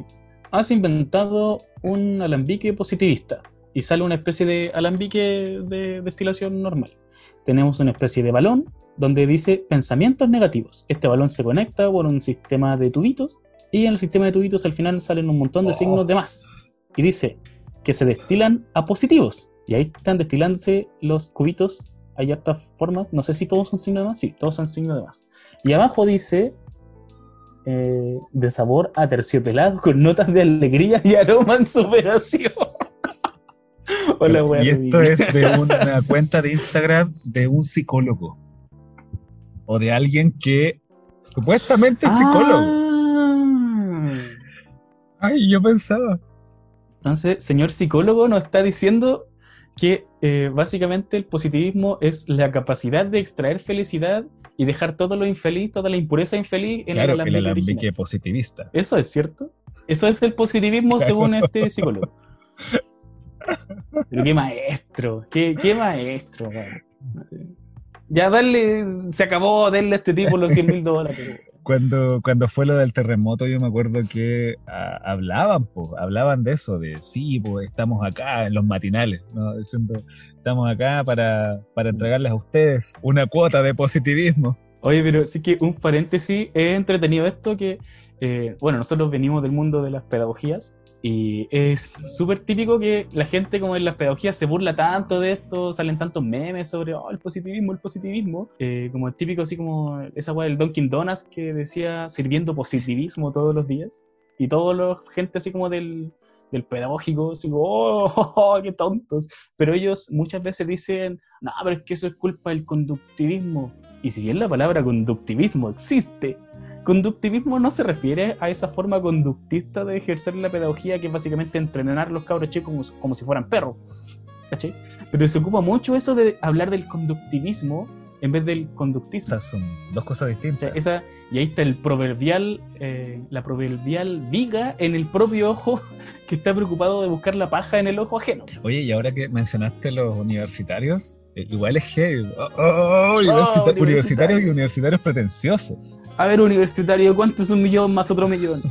has inventado un alambique positivista y sale una especie de alambique de destilación normal. Tenemos una especie de balón donde dice pensamientos negativos. Este balón se conecta por un sistema de tubitos y en el sistema de tubitos al final salen un montón de Oh. signos de más. Y dice que se destilan a positivos. Y ahí están destilándose los cubitos. Hay hartas formas. No sé si todos son signos de más. Sí, todos son signos de más. Y abajo dice eh, de sabor a terciopelado con notas de alegría y aroma en superación. Hola, y esto es de una cuenta de Instagram de un psicólogo. O de alguien que supuestamente es psicólogo. Ay, yo pensaba. Entonces, señor psicólogo nos está diciendo que eh, básicamente el positivismo es la capacidad de extraer felicidad y dejar todo lo infeliz, toda la impureza infeliz en Claro, el el alambique alambique original. positivista. Eso es cierto. Eso es el positivismo Claro. según este psicólogo. Pero qué maestro, qué, qué maestro. Ya darle, se acabó, darle a este tipo los 100 mil dólares. Cuando, cuando fue lo del terremoto, yo me acuerdo que ah, hablaban, po, hablaban de eso, de sí, pues estamos acá en los matinales, ¿no? Diciendo, estamos acá para, para entregarles a ustedes una cuota de positivismo. Oye, pero sí que un paréntesis, es entretenido esto que, eh, bueno, nosotros venimos del mundo de las pedagogías y es súper típico que la gente como en las pedagogías se burla tanto de esto, salen tantos memes sobre oh, el positivismo, el positivismo, eh, como el típico así como esa weá del Dunkin' Donuts que decía sirviendo positivismo todos los días y toda la gente así como del, del pedagógico, así como, oh, qué tontos, pero ellos muchas veces dicen, no, pero es que eso es culpa del conductivismo. Y si bien la palabra conductivismo existe, conductivismo no se refiere a esa forma conductista de ejercer la pedagogía que es básicamente entrenar a los cabros chicos como, como si fueran perros. ¿cachai? Pero se ocupa mucho eso de hablar del conductivismo en vez del conductismo. Esas son dos cosas O distintas. sea, esa, y ahí está el proverbial, eh, la proverbial viga en el propio ojo que está preocupado de buscar la paja en el ojo ajeno. Oye, y ahora que mencionaste los universitarios, Igual es heavy. Oh, oh, universita- universitario. universitarios y universitarios pretenciosos. A ver, universitario, ¿cuánto es un millón más otro millón?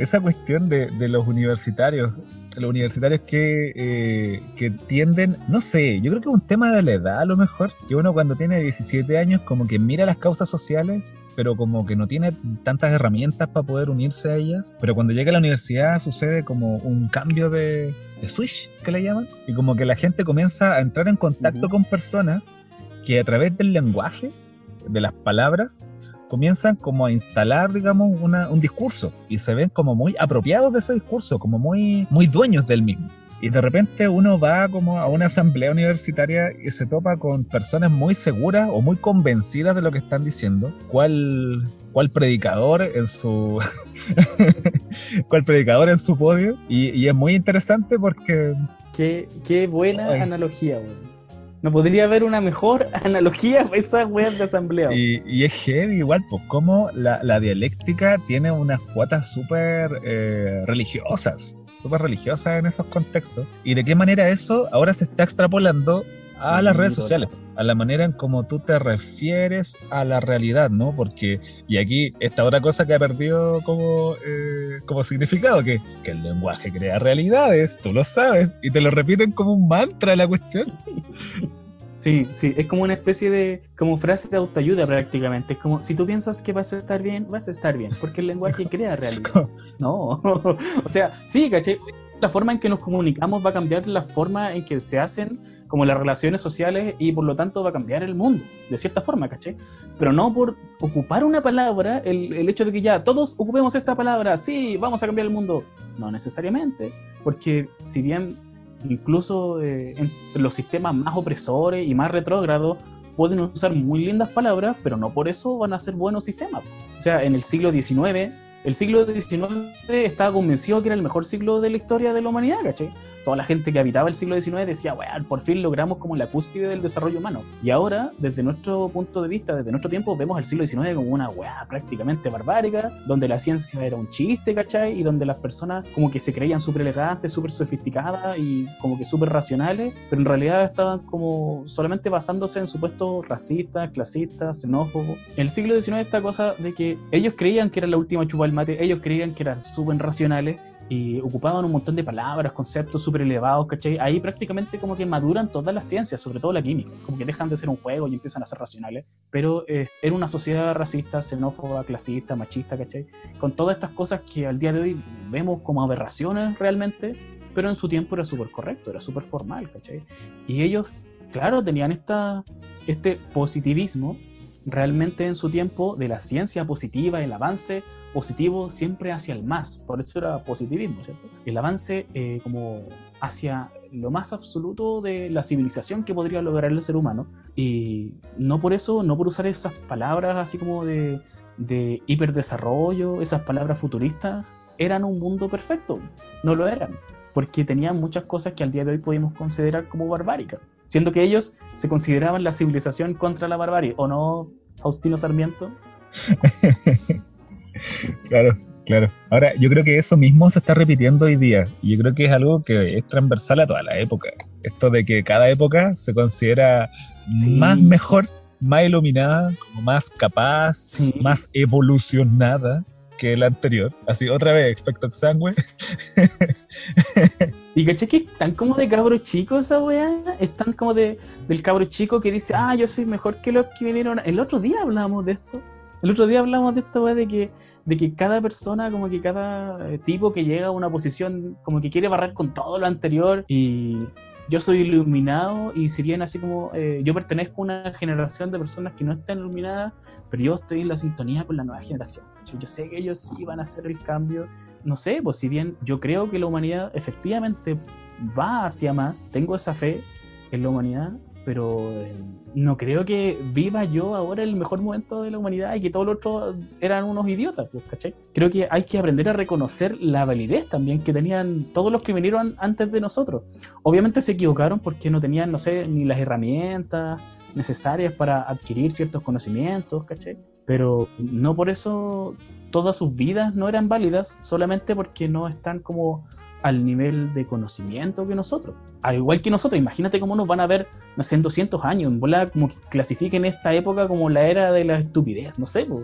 Esa cuestión de, de los universitarios, los universitarios que, eh, que tienden, no sé, yo creo que es un tema de la edad a lo mejor, que uno cuando tiene 17 años como que mira las causas sociales, pero como que no tiene tantas herramientas para poder unirse a ellas, pero cuando llega a la universidad sucede como un cambio de, de switch, que le llaman, y como que la gente comienza a entrar en contacto con personas que a través del lenguaje, de las palabras, comienzan como a instalar, digamos, una- un discurso y se ven como muy apropiados de ese discurso, como muy, muy dueños del mismo. Y de repente uno va como a una asamblea universitaria y se topa con personas muy seguras o muy convencidas de lo que están diciendo. ¿Cuál, cuál predicador en su cuál predicador en su podio? Y, y es muy interesante porque Qué, qué buena Ay. analogía, weón. No podría haber una mejor analogía para esas weas de asamblea. Y, y es heavy igual, pues como la, la dialéctica tiene unas cuotas súper eh, religiosas, súper religiosas en esos contextos. Y de qué manera eso ahora se está extrapolando a Sí, las redes sociales, a la manera en cómo tú te refieres a la realidad, ¿no? Porque, y aquí esta otra cosa que ha perdido como, eh, como significado, que, que el lenguaje crea realidades, tú lo sabes, y te lo repiten como un mantra la cuestión. Sí, sí, es como una especie de, como frase de autoayuda prácticamente. Es como, si tú piensas que vas a estar bien, vas a estar bien, porque el lenguaje crea realidad. No, o sea, sí, caché. La forma en que nos comunicamos va a cambiar la forma en que se hacen como las relaciones sociales y por lo tanto va a cambiar el mundo, de cierta forma, caché. Pero no por ocupar una palabra, el, el hecho de que ya todos ocupemos esta palabra, sí, vamos a cambiar el mundo. No necesariamente, porque si bien incluso eh, entre los sistemas más opresores y más retrógrados pueden usar muy lindas palabras, pero no por eso van a ser buenos sistemas. O sea, en el siglo XIX, el siglo XIX estaba convencido que era el mejor siglo de la historia de la humanidad, ¿cachai? Toda la gente que habitaba el siglo XIX decía, weón, por fin logramos como la cúspide del desarrollo humano. Y ahora, desde nuestro punto de vista, desde nuestro tiempo, vemos el siglo XIX como una weá prácticamente barbárica, donde la ciencia era un chiste, ¿cachai? Y donde las personas como que se creían súper elegantes, súper sofisticadas y como que súper racionales, pero en realidad estaban como solamente basándose en supuestos racistas, clasistas, xenófobos. En el siglo XIX esta cosa de que ellos creían que era la última chupa del mate, ellos creían que eran súper racionales y ocupaban un montón de palabras, conceptos súper elevados, ¿cachai? Ahí prácticamente como que maduran todas las ciencias, sobre todo la química, como que dejan de ser un juego y empiezan a ser racionales, pero eh, era una sociedad racista, xenófoba, clasista, machista, ¿cachai? Con todas estas cosas que al día de hoy vemos como aberraciones realmente, pero en su tiempo era súper correcto, era súper formal, ¿cachai? Y ellos, claro, tenían esta, este positivismo realmente en su tiempo de la ciencia positiva, el avance positivo siempre hacia el más, por eso era positivismo, ¿cierto? El avance eh, como hacia lo más absoluto de la civilización que podría lograr el ser humano y no por eso, no por usar esas palabras así como de, de hiperdesarrollo, esas palabras futuristas, eran un mundo perfecto, no lo eran, porque tenían muchas cosas que al día de hoy podemos considerar como barbáricas, siendo que ellos se consideraban la civilización contra la barbarie, ¿o no, Faustino Sarmiento? Claro, claro. Ahora, yo creo que eso mismo se está repitiendo hoy día. Y yo creo que es algo que es transversal a toda la época. Esto de que cada época se considera Sí. más mejor, más iluminada, como más capaz, Sí. más evolucionada que la anterior. Así, otra vez, efecto exangüe. Y caché que están como de cabro chico esa weá. Están como de, del cabro chico que dice, ah, yo soy mejor que los que vinieron. El otro día hablamos de esto. El otro día hablamos de esta de que, de que cada persona, como que cada eh, tipo que llega a una posición, como que quiere barrer con todo lo anterior. Y yo soy iluminado y si bien así como eh, yo pertenezco a una generación de personas que no están iluminadas, pero yo estoy en la sintonía con la nueva generación. Yo sé que ellos sí van a hacer el cambio no sé, pues si bien yo creo que la humanidad efectivamente va hacia más, tengo esa fe en la humanidad, pero eh, no creo que viva yo ahora el mejor momento de la humanidad y que todos los otros eran unos idiotas, pues, ¿cachai? Creo que hay que aprender a reconocer la validez también que tenían todos los que vinieron antes de nosotros. Obviamente se equivocaron porque no tenían, no sé, ni las herramientas necesarias para adquirir ciertos conocimientos, ¿cachai? Pero no por eso todas sus vidas no eran válidas, solamente porque no están como al nivel de conocimiento que nosotros. Al igual que nosotros, imagínate cómo nos van a ver, no en 200 años, en bola, como que clasifiquen esta época como la era de la estupidez, no sé, po.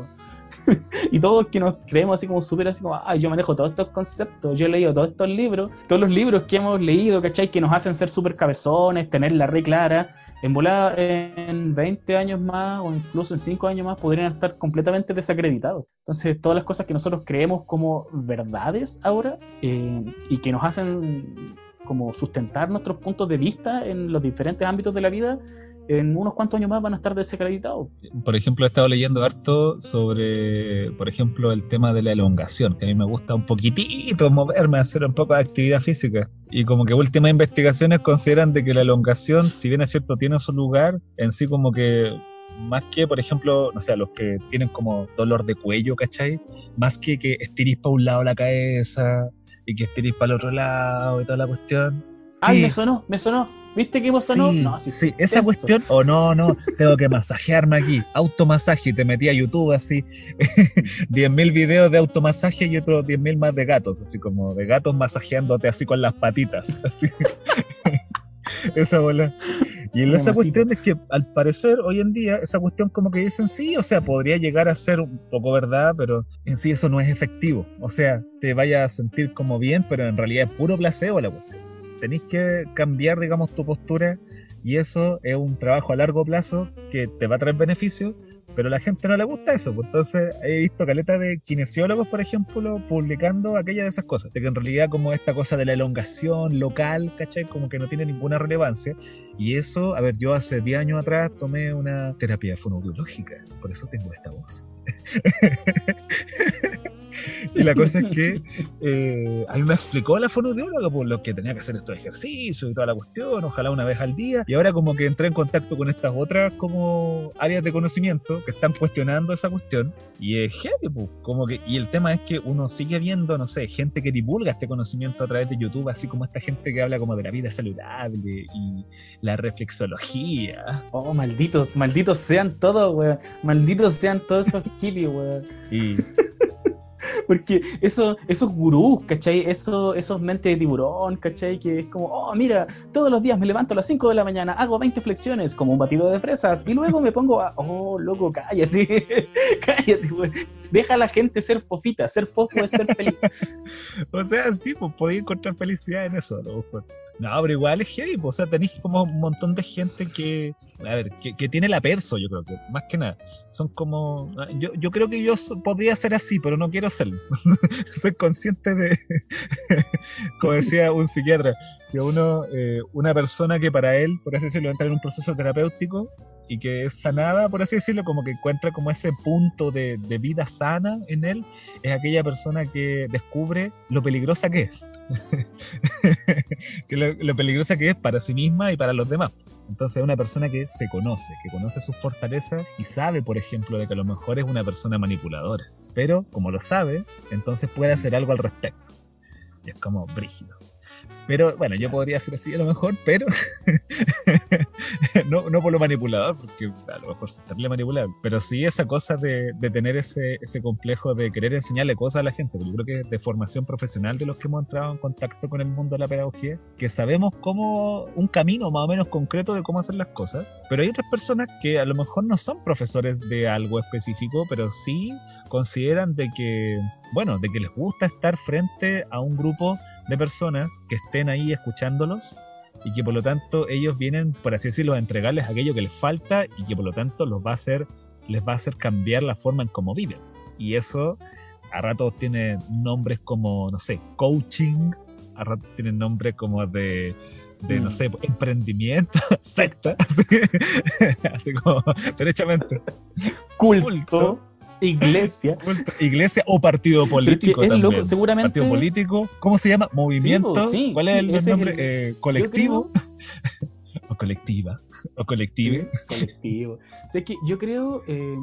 y todos que nos creemos así como súper así como, ay, yo manejo todos estos conceptos, yo he leído todos estos libros, todos los libros que hemos leído, ¿cachai? Que nos hacen ser súper cabezones, tener la re clara, en bola en 20 años más o incluso en 5 años más podrían estar completamente desacreditados. Entonces, todas las cosas que nosotros creemos como verdades ahora eh, y que nos hacen como sustentar nuestros puntos de vista en los diferentes ámbitos de la vida, en unos cuantos años más van a estar desacreditados. Por ejemplo, he estado leyendo harto sobre, por ejemplo, el tema de la elongación, que a mí me gusta un poquitito moverme, hacer un poco de actividad física. Y como que últimas investigaciones consideran de que la elongación, si bien es cierto, tiene su lugar, en sí como que más que, por ejemplo, no sé, los que tienen como dolor de cuello, ¿cachai? Más que que estirís para un lado la cabeza y que estirís para el otro lado y toda la cuestión. Ay, me sonó, me sonó. ¿Viste que vos sonó? Sí, no, sí, sí, esa cuestión, o no, no, tengo que masajearme aquí, automasaje, y te metí a YouTube así, 10.000 videos de automasaje y otros 10.000 más de gatos, así como de gatos masajeándote así con las patitas, así. esa bola. Y Una esa cuestión es que al parecer hoy en día esa cuestión como que dicen sí, o sea, podría llegar a ser un poco verdad, pero en sí eso no es efectivo. O sea, te vaya a sentir como bien, pero en realidad es puro placebo la cuestión. Tenéis que cambiar, digamos, tu postura y eso es un trabajo a largo plazo que te va a traer beneficios, pero a la gente no le gusta eso. pues entonces he visto caleta de kinesiólogos, por ejemplo, publicando aquellas de esas cosas. De que en realidad como esta cosa de la elongación local, ¿cachai? Como que no tiene ninguna relevancia. Y eso, a ver, yo hace 10 años atrás tomé una terapia fonobiológica, por eso tengo esta voz. y la cosa es que eh, a mí me explicó la fonoaudióloga por lo que tenía que hacer estos ejercicios y toda la cuestión, ojalá una vez al día. Y ahora como que entré en contacto con estas otras como áreas de conocimiento que están cuestionando esa cuestión. Y es heavy, pues, como que, y el tema es que uno sigue viendo, no sé, gente que divulga este conocimiento a través de YouTube, así como esta gente que habla como de la vida saludable y la reflexología. Oh, malditos, malditos sean todos, weón. Malditos sean todos esos hippies, weón. Y Porque eso, esos gurús, ¿cachai? Eso, esos mentes de tiburón, ¿cachai? Que es como, oh, mira, todos los días me levanto a las 5 de la mañana, hago 20 flexiones como un batido de fresas y luego me pongo a, oh, loco, cállate, cállate, weón. Deja a la gente ser fofita, ser fofo es ser feliz. O sea, sí, pues podía encontrar felicidad en eso, a lo. No, pero igual es heavy, o sea, tenéis como un montón de gente que, a ver, que, que tiene la perso, yo creo que, más que nada. Son como, yo, yo creo que yo podría ser así, pero no quiero serlo. Soy consciente de, como decía un psiquiatra, que uno, eh, una persona que para él, por así decirlo, entra en un proceso terapéutico y que es sanada, por así decirlo, como que encuentra como ese punto de, de vida sana en él, es aquella persona que descubre lo peligrosa que es. que lo, lo peligrosa que es para sí misma y para los demás. Entonces es una persona que se conoce, que conoce sus fortalezas y sabe, por ejemplo, de que a lo mejor es una persona manipuladora. Pero como lo sabe, entonces puede hacer algo al respecto. Y es como brígido. Pero bueno, yo podría ser así a lo mejor, pero no, no por lo manipulador, porque a lo mejor se estaría manipulable, pero sí esa cosa de, de tener ese, ese complejo de querer enseñarle cosas a la gente, yo creo que de formación profesional de los que hemos entrado en contacto con el mundo de la pedagogía, que sabemos cómo un camino más o menos concreto de cómo hacer las cosas, pero hay otras personas que a lo mejor no son profesores de algo específico, pero sí consideran de que, bueno, de que les gusta estar frente a un grupo de personas que estén ahí escuchándolos y que por lo tanto ellos vienen, por así decirlo, a entregarles aquello que les falta y que por lo tanto los va a hacer, les va a hacer cambiar la forma en cómo viven. Y eso a ratos tiene nombres como, no sé, coaching, a ratos tiene nombres como de, de no Mm. sé, emprendimiento, secta, así, así como, derechamente, culto, iglesia o partido político es también. loco, seguramente. Partido político, ¿cómo se llama? Movimiento, sí, ¿cuál es sí, el nombre? el- Eh, colectivo creo- o colectiva o colective. Colectivo. O sea, es que yo creo eh,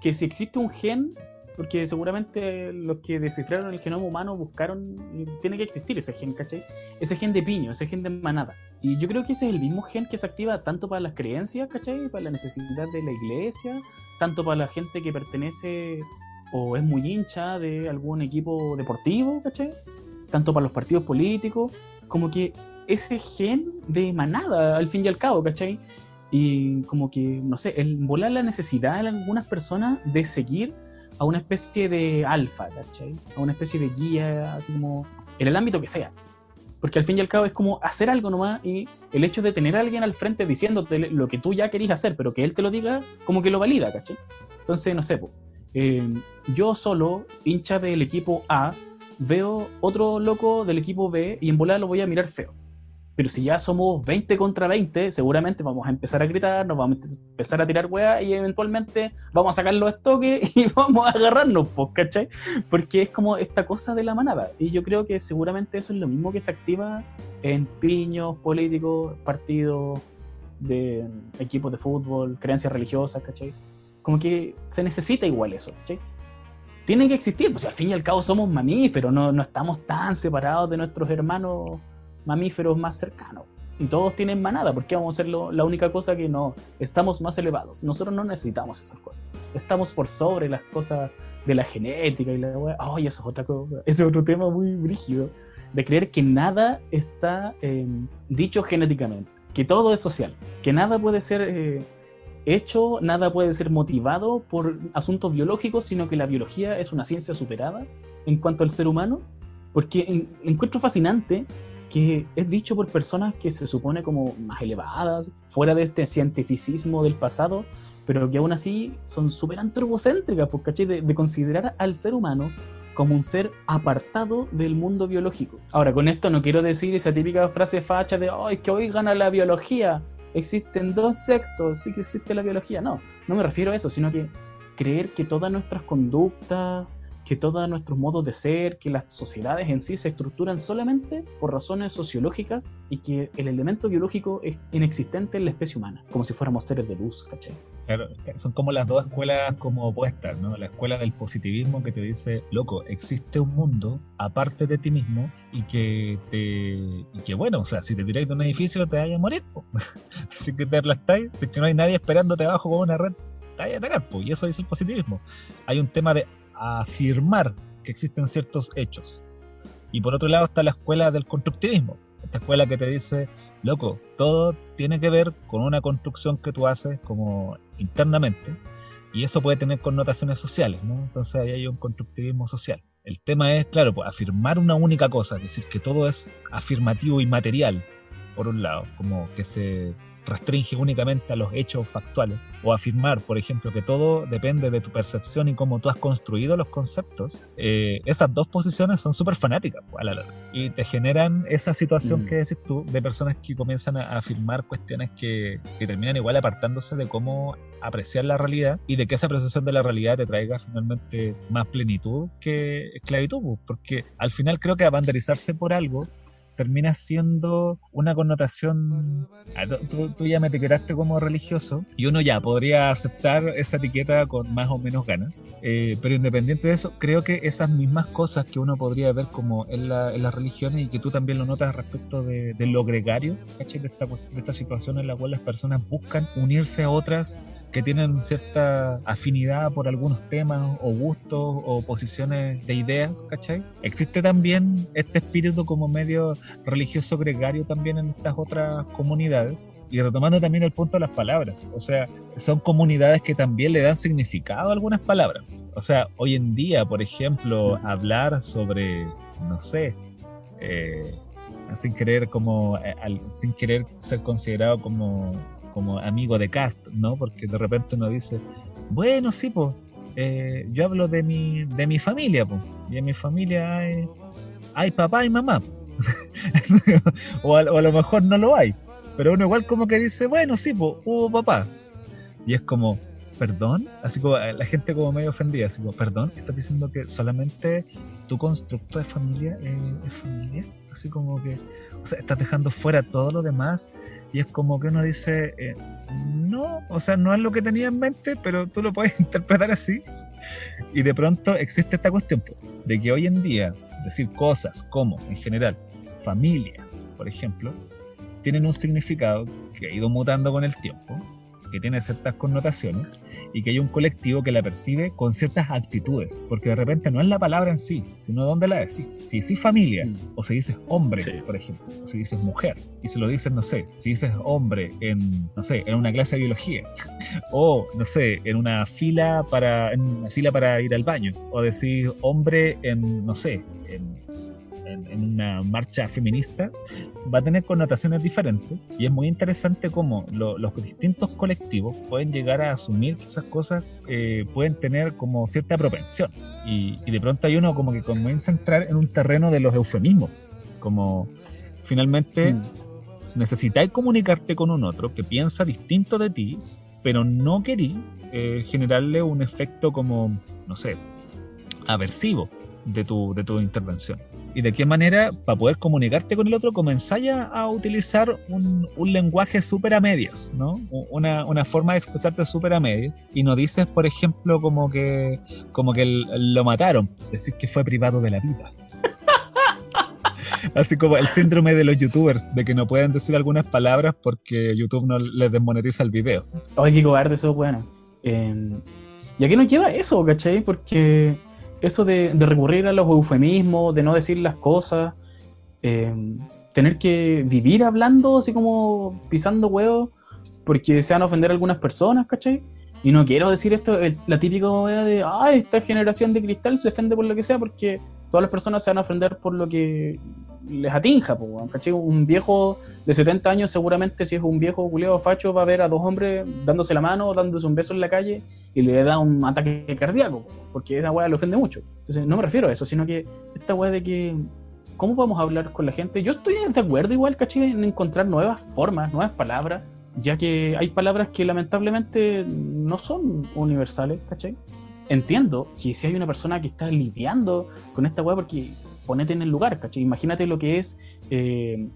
que si existe un gen, porque seguramente los que descifraron el genoma humano buscaron, tiene que existir ese gen, ¿cachai? Ese gen de piño, ese gen de manada. Y yo creo que ese es el mismo gen que se activa tanto para las creencias, ¿cachai? Para la necesidad de la iglesia, tanto para la gente que pertenece o es muy hincha de algún equipo deportivo, ¿cachai? Tanto para los partidos políticos, como que ese gen de manada, al fin y al cabo, ¿cachai? Y como que, no sé, el volar la necesidad en algunas personas de seguir a una especie de alfa, ¿cachai? A una especie de guía, así como en el ámbito que sea. Porque al fin y al cabo es como hacer algo nomás y el hecho de tener a alguien al frente diciéndote lo que tú ya querías hacer, pero que él te lo diga, como que lo valida, ¿cachai? Entonces, no sé, eh, yo solo, hincha del equipo A, veo otro loco del equipo B y en volar lo voy a mirar feo. Pero si ya somos 20 contra 20, seguramente vamos a empezar a gritar, nos vamos a empezar a tirar weas y eventualmente vamos a sacar los estoques y vamos a agarrarnos, pues, ¿cachai? Porque es como esta cosa de la manada. Y yo creo que seguramente eso es lo mismo que se activa en piños políticos, partidos de equipos de fútbol, creencias religiosas, ¿cachai? Como que se necesita igual eso, ¿cachai? Tiene que existir, pues al fin y al cabo somos mamíferos, no, no estamos tan separados de nuestros hermanos mamíferos más cercanos. Y todos tienen manada, porque vamos a ser la única cosa que no estamos más elevados. Nosotros no necesitamos esas cosas. Estamos por sobre las cosas de la genética y la Ay, eso es otra cosa. Ese es otro tema muy brígido. De creer que nada está em, dicho genéticamente, que todo es social, que nada puede ser eh, hecho, nada puede ser motivado por asuntos biológicos, sino que la biología es una ciencia superada en cuanto al ser humano. Porque encuentro fascinante que es dicho por personas que se supone como más elevadas, fuera de este cientificismo del pasado, pero que aún así son súper antropocéntricas, porque de, de considerar al ser humano como un ser apartado del mundo biológico. Ahora, con esto no quiero decir esa típica frase facha de, oh, que hoy gana la biología, existen dos sexos, sí que existe la biología. No, no me refiero a eso, sino que creer que todas nuestras conductas, que todos nuestros modos de ser, que las sociedades en sí se estructuran solamente por razones sociológicas y que el elemento biológico es inexistente en la especie humana, como si fuéramos seres de luz, ¿cachai? Claro, son como las dos escuelas como opuestas, ¿no? La escuela del positivismo que te dice, loco, existe un mundo aparte de ti mismo y que te y que bueno, o sea, si te tiráis de un edificio te vayas a morir, si que te aplastáis, si que no hay nadie esperándote abajo con una red, te vayas a atacar, y eso es el positivismo. Hay un tema de afirmar que existen ciertos hechos. Y por otro lado está la escuela del constructivismo, esta escuela que te dice, loco, todo tiene que ver con una construcción que tú haces como internamente, y eso puede tener connotaciones sociales, ¿no? Entonces ahí hay un constructivismo social. El tema es, claro, pues, afirmar una única cosa, es decir, que todo es afirmativo y material, por un lado, como que se restringe únicamente a los hechos factuales, o afirmar, por ejemplo, que todo depende de tu percepción y cómo tú has construido los conceptos, eh, esas dos posiciones son súper fanáticas a la larga. Y te generan esa situación mm. que decís tú, de personas que comienzan a afirmar cuestiones que, que terminan igual apartándose de cómo apreciar la realidad y de que esa apreciación de la realidad te traiga finalmente más plenitud que esclavitud, porque al final creo que abanderizarse por algo termina siendo una connotación. Ah, tú, ya me etiquetaste como religioso y uno ya podría aceptar esa etiqueta con más o menos ganas. Eh, pero independiente de eso, creo que esas mismas cosas que uno podría ver como en, la, las religiones y que tú también lo notas respecto de, lo gregario, De esta, de esta situación en la cual las personas buscan unirse a otras que tienen cierta afinidad por algunos temas o gustos o posiciones de ideas, ¿cachai? Existe también este espíritu como medio religioso gregario también en estas otras comunidades. Y retomando también el punto de las palabras, o sea, son comunidades que también le dan significado a algunas palabras. O sea, hoy en día, por ejemplo, hablar sobre, no sé, eh, sin querer como, eh, sin querer ser considerado como como amigo de cast, ¿no? Porque de repente uno dice, bueno, sí, pues, yo hablo de mi, de mi familia, pues, y en mi familia hay, hay papá y mamá, o, a, lo mejor no lo hay, pero uno igual como que dice, bueno, sí, pues, hubo papá, y es como, perdón, así como la gente como medio ofendida, así como, perdón, estás diciendo que solamente tu constructo de familia es familia, así como que, o sea, estás dejando fuera todo lo demás y es como que uno dice, eh, no, o sea, no es lo que tenía en mente, pero tú lo puedes interpretar así. Y de pronto existe esta cuestión de que hoy en día, decir cosas como, en general, familia, por ejemplo, tienen un significado que ha ido mutando con el tiempo que tiene ciertas connotaciones y que hay un colectivo que la percibe con ciertas actitudes, porque de repente no es la palabra en sí, sino dónde la decís. Si decís familia, Mm. o si dices hombre, Sí. por ejemplo, o si dices mujer, y se lo dices, no sé, si dices hombre en, no sé, en una clase de biología, o, no sé, en una fila para, en una fila para ir al baño, o decir hombre en, no sé, en, en- en una marcha feminista, va a tener connotaciones diferentes y es muy interesante cómo lo- los distintos colectivos pueden llegar a asumir que esas cosas eh, pueden tener como cierta propensión y, y de pronto hay uno como que comienza a entrar en un terreno de los eufemismos, como finalmente Mm. necesitáis comunicarte con un otro que piensa distinto de ti, pero no querí eh, generarle un efecto como, no sé, aversivo de tu, de tu intervención. Y de qué manera, para poder comunicarte con el otro, comenzáis a, utilizar un, un lenguaje súper a medias, ¿no? Una, una forma de expresarte súper a medias. Y no dices, por ejemplo, como que, como que lo mataron. Decís que fue privado de la vida. Así como el síndrome de los youtubers, de que no pueden decir algunas palabras porque YouTube no les desmonetiza el video. Ay, qué cobarde eso, bueno. Eh, ¿Y a qué nos lleva eso, cachai? Porque eso de, de recurrir a los eufemismos, de no decir las cosas, eh, tener que vivir hablando así como pisando huevos porque se van a ofender a algunas personas, ¿cachai? Y no quiero decir esto, la típica wea de, ah, esta generación de cristal se ofende por lo que sea, porque todas las personas se van a ofender por lo que les atinja, po, ¿cachai? Un viejo de 70 años seguramente si es un viejo culiado facho va a ver a dos hombres dándose la mano, dándose un beso en la calle y le da un ataque cardíaco, porque esa weá le ofende mucho. Entonces no me refiero a eso, sino que esta weá de que ¿cómo vamos a hablar con la gente? Yo estoy de acuerdo igual, ¿cachai? En encontrar nuevas formas, nuevas palabras, ya que hay palabras que lamentablemente no son universales, ¿cachai? Entiendo que si hay una persona que está lidiando con esta weá, porque ponete en el lugar, ¿cachai? Imagínate lo que es eh,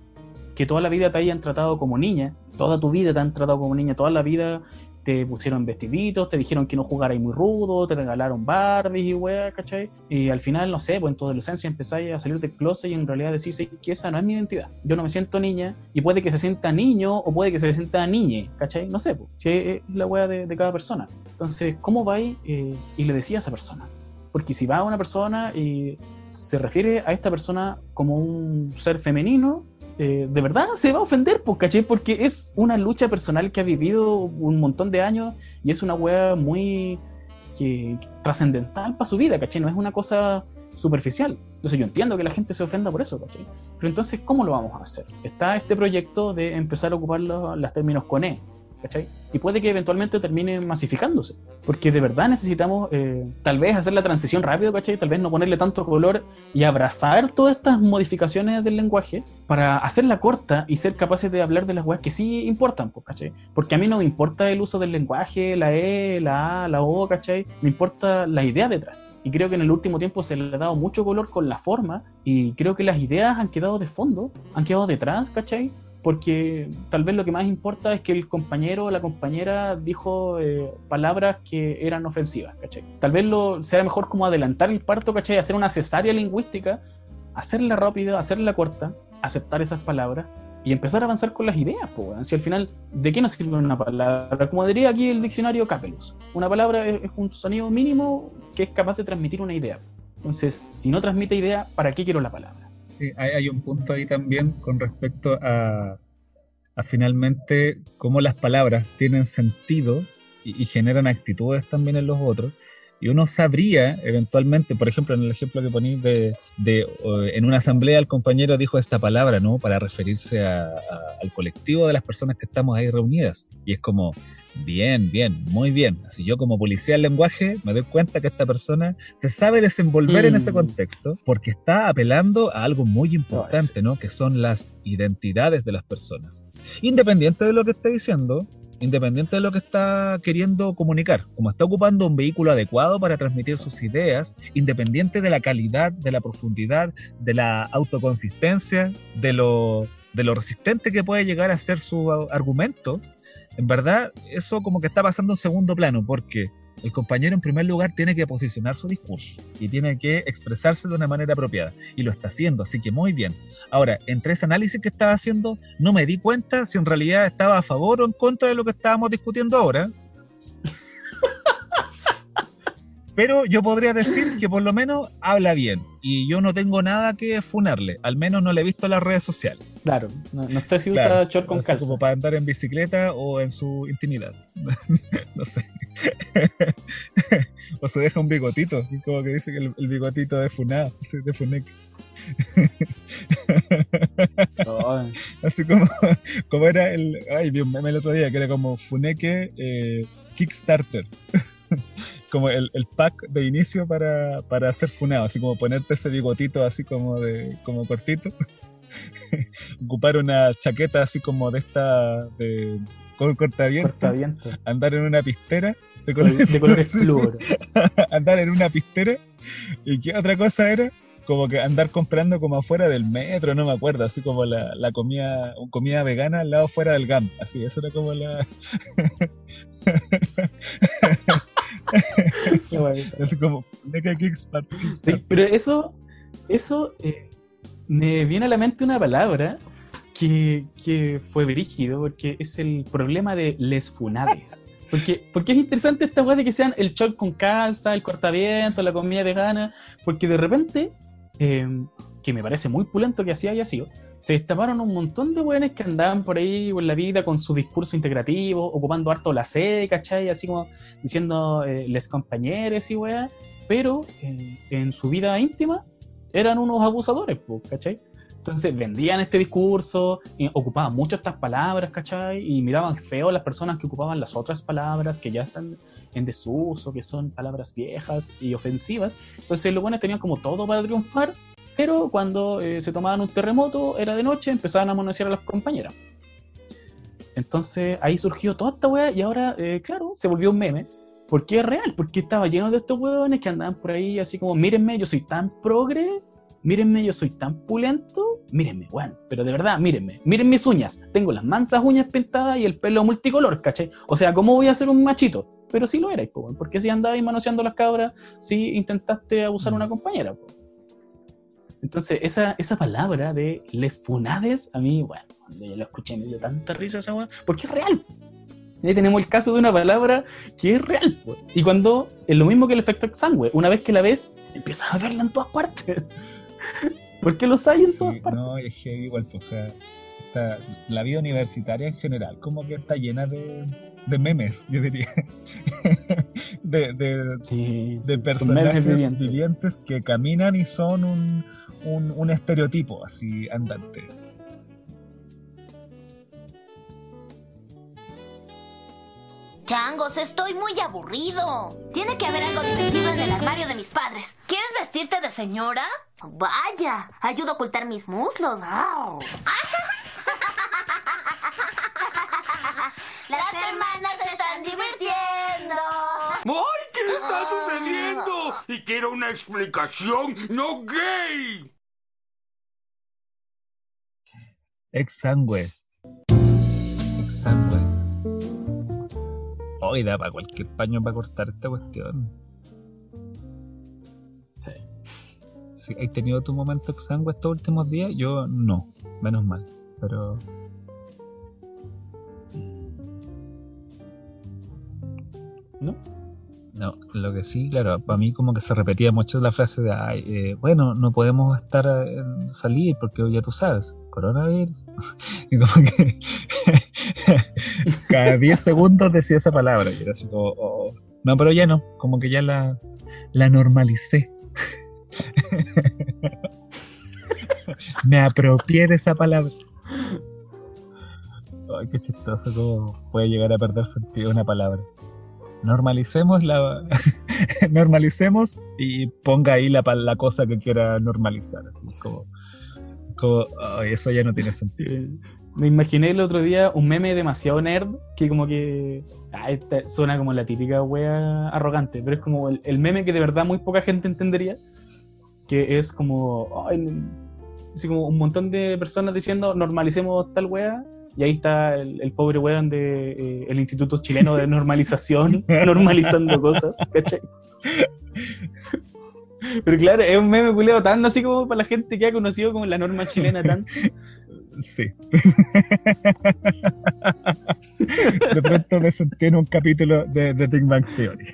que toda la vida te hayan tratado como niña, toda tu vida te han tratado como niña, toda la vida te pusieron vestiditos, te dijeron que no jugarais muy rudo, te regalaron Barbies y weá, ¿cachai? Y al final, no sé, pues en tu adolescencia empezáis a salir del closet y en realidad decís "Sí, que esa no es mi identidad. Yo no me siento niña y puede que se sienta niño o puede que se sienta niñe, ¿cachai? No sé, pues, es la weá de, de cada persona. Entonces, ¿cómo vais eh, y le decís a esa persona? Porque si va a una persona y se refiere a esta persona como un ser femenino, eh, de verdad se va a ofender, pues, ¿cachai? Porque es una lucha personal que ha vivido un montón de años y es una wea muy trascendental para su vida, ¿cachai? No es una cosa superficial. Entonces yo entiendo que la gente se ofenda por eso, ¿cachai? Pero entonces, ¿cómo lo vamos a hacer? Está este proyecto de empezar a ocupar los, los términos con E, ¿cachai? Y puede que eventualmente termine masificándose. Porque de verdad necesitamos eh, tal vez hacer la transición rápido, ¿cachai? Tal vez no ponerle tanto color y abrazar todas estas modificaciones del lenguaje para hacerla corta y ser capaces de hablar de las weas que sí importan, pues, ¿cachai? Porque a mí no me importa el uso del lenguaje, la E, la A, la O, ¿cachai? Me importa la idea detrás. Y creo que en el último tiempo se le ha dado mucho color con la forma y creo que las ideas han quedado de fondo, han quedado detrás, ¿cachai? Porque tal vez lo que más importa es que el compañero o la compañera dijo eh, palabras que eran ofensivas, ¿cachai? Tal vez lo, sea mejor como adelantar el parto, ¿cachai? Hacer una cesárea lingüística, hacerla rápida, hacerla corta, aceptar esas palabras y empezar a avanzar con las ideas, pues, si al final, ¿de qué nos sirve una palabra? Como diría aquí el diccionario Capelus, una palabra es un sonido mínimo que es capaz de transmitir una idea. Entonces, si no transmite idea, ¿para qué quiero la palabra? Sí, hay, un punto ahí también con respecto a, a finalmente cómo las palabras tienen sentido y generan actitudes también en los otros. Y uno sabría eventualmente, por ejemplo, en el ejemplo que ponéis de, de uh, en una asamblea el compañero dijo esta palabra, ¿no? Para referirse a, a, al colectivo de las personas que estamos ahí reunidas. Y es como, bien, bien, muy bien. Así yo como policía del lenguaje me doy cuenta que esta persona se sabe desenvolver mm. en ese contexto porque está apelando a algo muy importante, ¿no? Que son las identidades de las personas. Independiente de lo que esté diciendo, independiente de lo que está queriendo comunicar, como está ocupando un vehículo adecuado para transmitir sus ideas, independiente de la calidad, de la profundidad, de la autoconsistencia, de lo, de lo resistente que puede llegar a ser su argumento, en verdad eso como que está pasando en segundo plano, porque El compañero en primer lugar tiene que posicionar su discurso y tiene que expresarse de una manera apropiada. Y lo está haciendo, así que muy bien. Ahora, entre ese análisis que estaba haciendo, no me di cuenta si en realidad estaba a favor o en contra de lo que estábamos discutiendo ahora. Pero yo podría decir que por lo menos habla bien. Y yo no tengo nada que funarle. Al menos no le he visto en las redes sociales. Claro, no, no sé si Claro, usa short con no sé, calza. Como para andar en bicicleta o en su intimidad. no sé. o se deja un bigotito. Como que dice que el, el bigotito de funado. de. No, Así como, como era el. Ay, vi un meme el otro día que era como Funeke eh, Kickstarter. Como el, el pack de inicio para, para hacer funado, así como ponerte ese bigotito así como de como cortito. Ocupar una chaqueta así como de esta de con cortaviento, cortaviento. andar en una pistera de colores, de colores flúor. andar en una pistera y qué otra cosa era como que andar comprando como afuera del metro, no me acuerdo, así como la, la comida, comida vegana al lado fuera del GAM, así, eso era como la, Así como, Funeke Kickstarter. Sí, pero eso, eso eh, me viene a la mente una palabra que, que fue brígido, porque es el problema de les funades. Porque, porque es interesante esta weá de que sean el short con calza, el cortaviento, la comida vegana, porque de repente, eh, que me parece muy pulento que así haya sido, se destaparon un montón de weones que andaban por ahí en la vida con su discurso integrativo, ocupando harto la sede, ¿cachai? Así como diciendo eh, les compañeros y weá, pero eh, en su vida íntima eran unos abusadores, ¿cachai? Entonces vendían este discurso, ocupaban mucho estas palabras, ¿cachai? Y miraban feo a las personas que ocupaban las otras palabras que ya están en desuso, que son palabras viejas y ofensivas. Entonces los buenos tenían como todo para triunfar, pero cuando eh, se tomaban un terremoto, era de noche, empezaban a manosear a las compañeras. Entonces ahí surgió toda esta weá y ahora, eh, claro, se volvió un meme. Porque es real, porque estaba lleno de estos hueones que andaban por ahí así como, mírenme, yo soy tan progre, mírenme, yo soy tan pulento, mírenme, bueno, pero de verdad, mírenme, miren mis uñas, tengo las mansas uñas pintadas y el pelo multicolor, ¿cachai? O sea, ¿cómo voy a ser un machito? Pero sí lo erais, po, porque si andabais manoseando las cabras, si intentaste abusar a una compañera, po. Entonces, esa, esa palabra de les funades, a mí, bueno, cuando yo lo escuché me dio tanta risa esa weá, porque es real. Ahí tenemos el caso de una palabra que es real. po. Y cuando es lo mismo que el efecto exangüe, una vez que la ves, empiezas a verla en todas partes. Porque los hay en todas Sí, partes. no, es heavy igual, pues, o sea, está- la vida universitaria en general, como que está llena de, de memes, yo diría. de, de, Sí, de son personajes vivientes. vivientes. que caminan y son un, un, un estereotipo así andante. Changos, estoy muy aburrido. Tiene que haber algo divertido en el armario de mis padres. ¿Quieres vestirte de señora? Vaya, ayuda a ocultar mis muslos. ¡Au! Las hermanas se están divirtiendo. ¡Ay, qué está sucediendo! Y quiero una explicación, no gay. Exangüe. Exangüe. Hoy da para cualquier paño para cortar esta cuestión. Sí. Si ¿Has tenido tu momento exangüe estos últimos días? Yo no, menos mal. Pero ¿No? No, lo que sí, claro, para mí como que se repetía mucho la frase de, ay, eh, bueno, no podemos estar eh, salir porque ya tú sabes, coronavirus. y como que cada 10 segundos decía esa palabra y era así como, oh, no, pero ya no, como que ya la, la normalicé. Me apropié de esa palabra. Ay, qué chistoso cómo puede llegar a perder sentido una palabra normalicemos la normalicemos y ponga ahí la, la cosa que quiera normalizar así como, como ay, eso ya no tiene sentido. Me imaginé el otro día un meme demasiado nerd que como que ah, esta suena como la típica wea arrogante, pero es como el, el meme que de verdad muy poca gente entendería, que es como, ay, así como un montón de personas diciendo normalicemos tal wea y ahí está el, el pobre weón de eh, el Instituto Chileno de Normalización, normalizando cosas, ¿cachai? Pero claro, es un meme culeado tan así como para la gente que ha conocido como la norma chilena tan. Sí. De pronto me sentí en un capítulo de, de Big Bang Theory.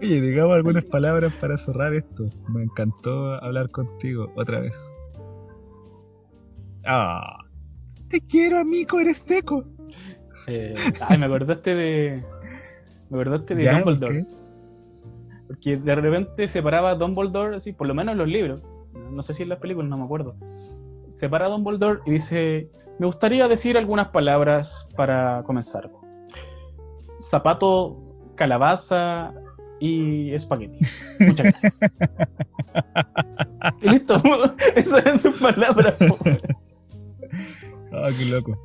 Oye, digamos algunas palabras para cerrar esto. Me encantó hablar contigo otra vez. Ah, te quiero, amigo, eres seco. Eh, ay, me acordaste de. Me acordaste de ¿Ya? Dumbledore. Porque de repente separaba a Dumbledore, así, por lo menos en los libros. No sé si en las películas, no me acuerdo. Separa a Dumbledore y dice: Me gustaría decir algunas palabras para comenzar. Zapato, calabaza y espagueti. Muchas gracias. y listo. Esas eran sus palabras. Ah, qué loco.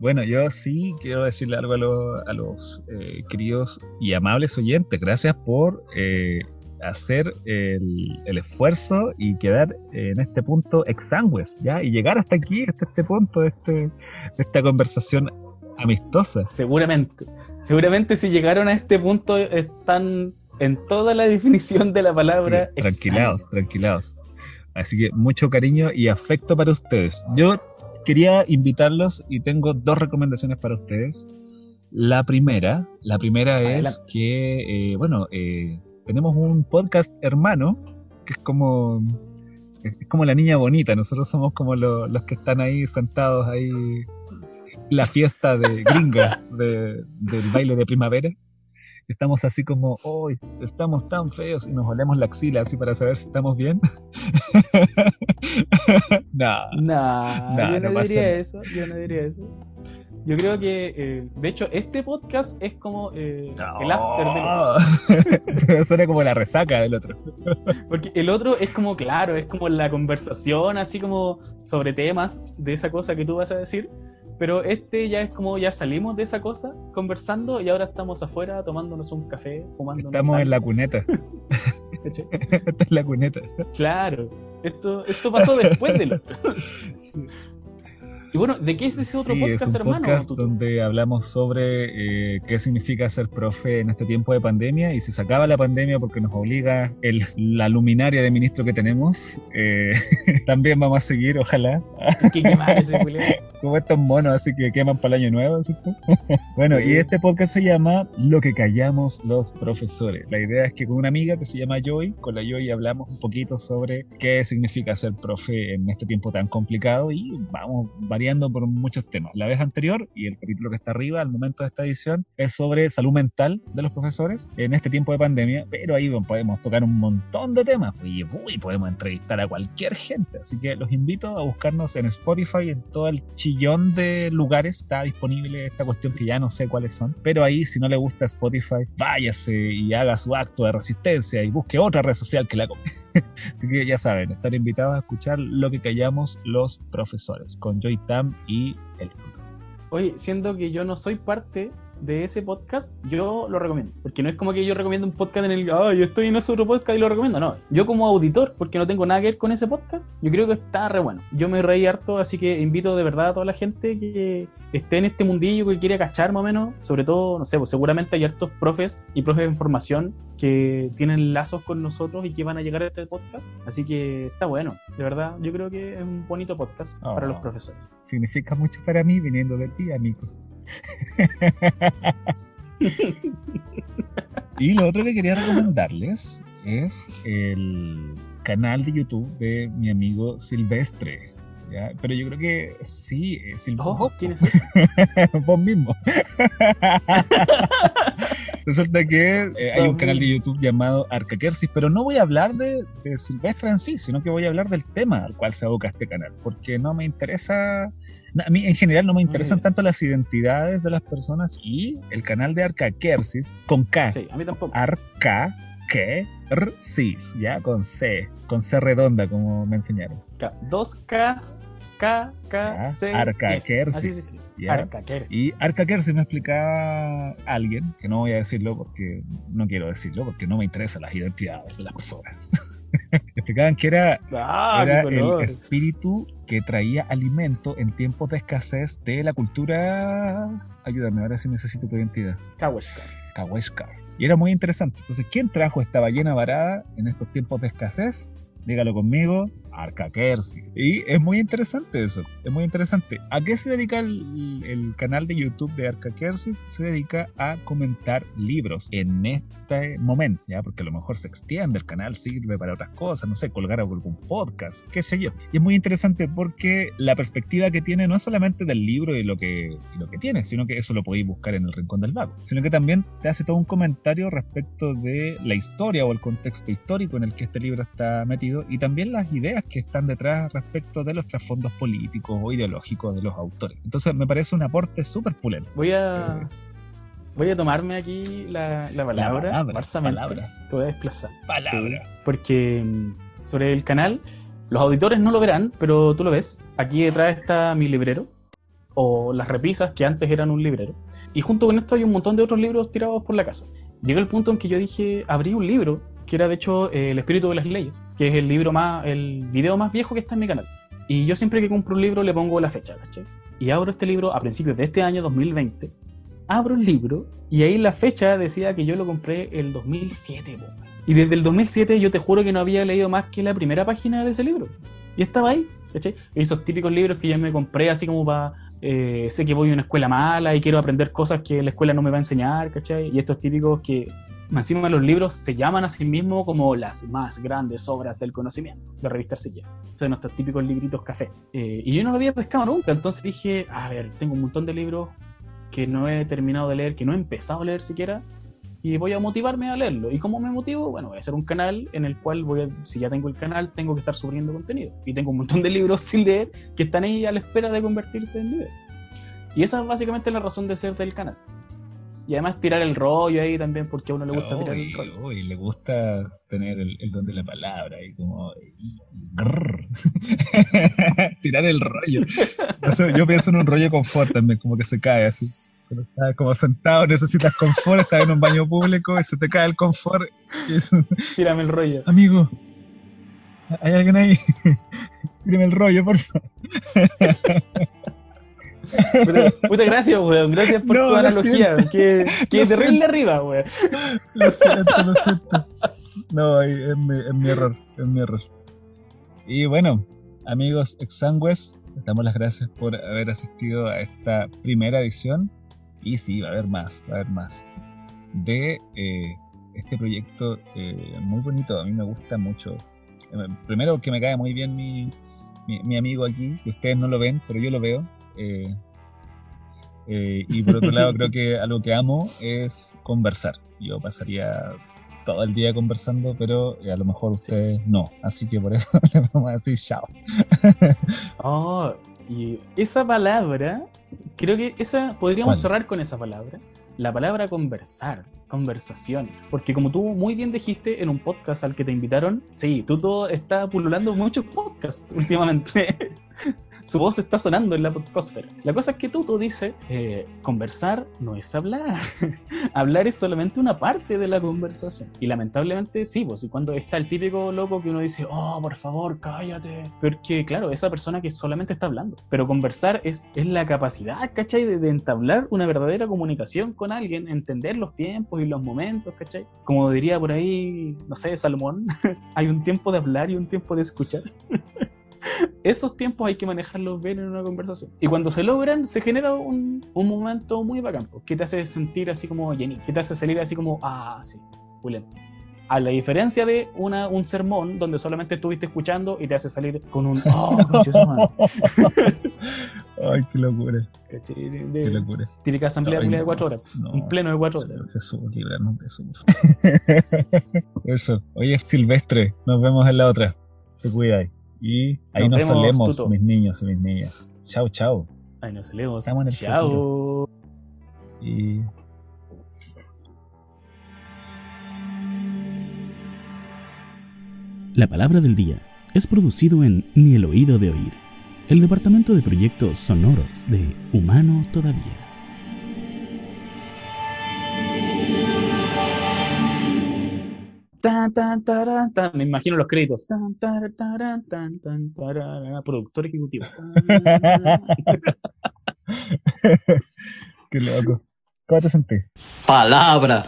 Bueno, yo sí quiero decirle algo a los, a los eh, queridos y amables oyentes. Gracias por eh, hacer el, el esfuerzo y quedar en este punto exangües, ¿ya? Y llegar hasta aquí, hasta este punto de, este, esta conversación amistosa. Seguramente. Seguramente si llegaron a este punto están en toda la definición de la palabra. Sí, tranquilados, tranquilados. Así que mucho cariño y afecto para ustedes. Yo quería invitarlos y tengo dos recomendaciones para ustedes. La primera, la primera es que, eh, bueno, eh, tenemos un podcast hermano que es como, es como la niña bonita. Nosotros somos como lo- los que están ahí sentados ahí la fiesta de gringa de- del baile de primavera. Estamos así como, hoy estamos tan feos y nos olemos la axila así para saber si estamos bien. no, Nah, Nah, yo no, no diría eso, yo no diría eso. Yo creo que, eh, de hecho, este podcast es como eh, el after del otro. Suena como la resaca del otro. Porque el otro es como, claro, es como la conversación, así como sobre temas de esa cosa que tú vas a decir. Pero este ya es como, ya salimos de esa cosa conversando y ahora estamos afuera tomándonos un café, fumando Estamos en la cuneta. Esta es la cuneta. Claro, esto, esto pasó después del otro. Sí. Y bueno, ¿de qué es ese otro Sí, podcast, es un hermano? podcast donde hablamos sobre eh, qué significa ser profe en este tiempo de pandemia y si se acaba la pandemia porque nos obliga el, la luminaria de ministro que tenemos, eh, también vamos a seguir, ojalá, que quemar ese como estos monos así que queman para el año nuevo. ¿cierto? bueno, Sí. y este podcast se llama Lo que callamos los profesores. La idea es que con una amiga que se llama Joy, con la Joy hablamos un poquito sobre qué significa ser profe en este tiempo tan complicado y vamos variando por muchos temas. La vez anterior y el capítulo que está arriba al momento de esta edición es sobre salud mental de los profesores en este tiempo de pandemia, pero ahí podemos tocar un montón de temas y uy, podemos entrevistar a cualquier gente. Así que los invito a buscarnos en Spotify, en todo el chillón de lugares está disponible esta cuestión que ya no sé cuáles son, pero ahí si no le gusta Spotify, váyase y haga su acto de resistencia y busque otra red social que la. Así que ya saben, estar invitados a escuchar lo que callamos los profesores con Joy Tam y el Oye, siendo que yo no soy parte de ese podcast, yo lo recomiendo. Porque no es como que yo recomiendo un podcast en el. Ah, yo estoy en ese otro podcast y lo recomiendo. No, yo como auditor, porque no tengo nada que ver con ese podcast, yo creo que está re bueno. Yo me reí harto, así que invito de verdad a toda la gente que esté en este mundillo, que quiere cachar más o menos. Sobre todo, no sé, pues seguramente hay hartos profes y profes de formación que tienen lazos con nosotros y que van a llegar a este podcast. Así que está bueno, de verdad. Yo creo que es un bonito podcast para Oh. los profesores. significa mucho para mí viniendo de ti, amigo. y lo otro que quería recomendarles es el canal de YouTube de mi amigo Silvestre. ¿ya? Pero yo creo que sí, eh, Silvestre. Oh, ¿quién es? Vos mismo. Resulta que eh, hay un canal de. YouTube llamado Arcakersis, pero no voy a hablar de, de Silvestre en sí, sino que voy a hablar del tema al cual se aboca este canal, porque no me interesa, no, a mí en general no me interesan tanto las identidades de las personas y el canal de Arcakersis con K, Sí, a mí tampoco. Arcakersis, ya con C, con C redonda como me enseñaron. K. Dos Ks, K, K, C, S. Arcakersis, Así se escribe. ya. Arcakersis. Y Arcakersis me explicaba alguien, que no voy a decirlo porque no quiero decirlo, porque no me interesan las identidades de las personas. explicaban que era, Ah, era el espíritu que traía alimento en tiempos de escasez de la cultura. Ayúdame, ahora sí necesito tu identidad. Kawashka. Kaweshkar. Y era muy interesante. Entonces, ¿quién trajo esta ballena varada en estos tiempos de escasez? Dígalo conmigo, Arcakersis. Y es muy interesante eso, es muy interesante. ¿A qué se dedica el, canal de YouTube de Arcakersis? Se dedica a comentar libros en este momento, ¿ya? Porque a lo mejor se extiende el canal, sirve para otras cosas, no sé, colgar algún podcast, qué sé yo. Y es muy interesante porque la perspectiva que tiene no es solamente del libro y lo que, y lo que tiene, sino que eso lo podéis buscar en el Rincón del Vago, sino que también te hace todo un comentario respecto de la historia o el contexto histórico en el que este libro está metido y también las ideas que están detrás respecto de los trasfondos políticos o ideológicos de los autores. Entonces me parece un aporte súper pulento. Voy a. Voy a tomarme aquí la, la palabra. palabra, farsamente. palabra. Te voy a desplazar. Palabra. Sí, porque mm, sobre el canal, los auditores no lo verán, pero tú lo ves. Aquí detrás está mi librero. O las repisas que antes eran un librero. Y junto con esto hay un montón de otros libros tirados por la casa. Llega el punto en que yo dije, abrí un libro que era de hecho eh, El espíritu de las leyes, que es el libro más, el video más viejo que está en mi canal. Y yo siempre que compro un libro le pongo la fecha, ¿cachai? Y abro este libro a principios de este año 2020. Abro el libro y ahí la fecha decía que yo lo compré el 2007. po. Y desde el 2007 yo te juro que no había leído más que la primera página de ese libro. Y estaba ahí, ¿cachai? Esos típicos libros que yo me compré así como para... eh, sé que voy a una escuela mala y quiero aprender cosas que la escuela no me va a enseñar, ¿cachai? Y estos típicos que encima los libros se llaman a sí mismos como las más grandes obras del conocimiento de revista Arcilla. Son nuestros típicos libritos café. Eh, y yo no lo había pescado nunca, entonces dije, a ver, tengo un montón de libros que no he terminado de leer, que no he empezado a leer siquiera, y voy a motivarme a leerlo. ¿Y cómo me motivo? Bueno, voy a hacer un canal en el cual voy a, si ya tengo el canal, tengo que estar subiendo contenido. Y tengo un montón de libros sin leer que están ahí a la espera de convertirse en video. Y esa es básicamente la razón de ser del canal. Y además tirar el rollo ahí también, porque a uno le gusta tirar el rollo. uy, le gusta tener el, el don de la palabra y como y- tirar el rollo. Yo pienso en un rollo de confort también, como que se cae así. Cuando estás como sentado, necesitas confort, estás en un baño público y se te cae el confort. es- Tírame el rollo. amigo, ¿hay alguien ahí? Tírame el rollo, por favor. Puta, puta, gracias, weón. Gracias por No, tu lo analogía. Que, que terrible siento. arriba, weón. Lo siento, lo siento. No, es mi, es mi error, es mi error. Y bueno, amigos exangües, les damos las gracias por haber asistido a esta primera edición. Y sí, va a haber más, va a haber más. De eh, este proyecto eh, muy bonito, a mí me gusta mucho. Eh, Primero que me cae muy bien mi, mi, mi amigo aquí, que ustedes no lo ven, pero yo lo veo. Eh, eh, y por otro lado, creo que algo que amo es conversar. Yo pasaría todo el día conversando, pero eh, a lo mejor ustedes no. Así que por eso les vamos a decir chao. Oh, y esa palabra, creo que esa podríamos ¿Cuál? cerrar con esa palabra. La palabra conversar, conversación. Porque como tú muy bien dijiste en un podcast al que te invitaron, sí, Tuto está pululando muchos podcasts últimamente. Su voz está sonando en la podcosfera. La cosa es que Tuto dice, eh, conversar no es hablar. hablar es solamente una parte de la conversación. Y lamentablemente sí, pues y cuando está el típico loco que uno dice, oh, por favor, cállate. Porque claro, esa persona que solamente está hablando. Pero conversar es, es la capacidad, ¿cachai? De, de entablar una verdadera comunicación con alguien, entender los tiempos y los momentos, ¿cachai? Como diría por ahí, no sé, Salomón, hay un tiempo de hablar y un tiempo de escuchar. Esos tiempos hay que manejarlos bien en una conversación. Y cuando se logran, se genera un, un momento muy bacán, que te hace sentir así como llenito, que te hace salir así como, ah, sí, pulento. A la diferencia de una, un sermón donde solamente estuviste escuchando y te hace salir con un, oh, concha su madre", Ay, qué locura. De- de- qué locura. típica asamblea de cuatro horas. no. Un pleno de cuatro horas. Jesús, líbranos de eso. Eso. Oye, Silvestre, nos vemos en la otra. Te cuidáis. Y ahí Nos nos, vemos, solemos, Tuto. mis niños y mis niñas. Chao, chao. Ahí nos leemos. Estamos en el Chao. Y La palabra del día es producido en Ni el oído de oír, el departamento de proyectos sonoros de Humano Todavía. Tan, tan, taran, tan. Me imagino los créditos. Tan, taran, taran, tan, tan, tarara. Productor ejecutivo. Qué loco. ¿Cómo te sentís? Palabra.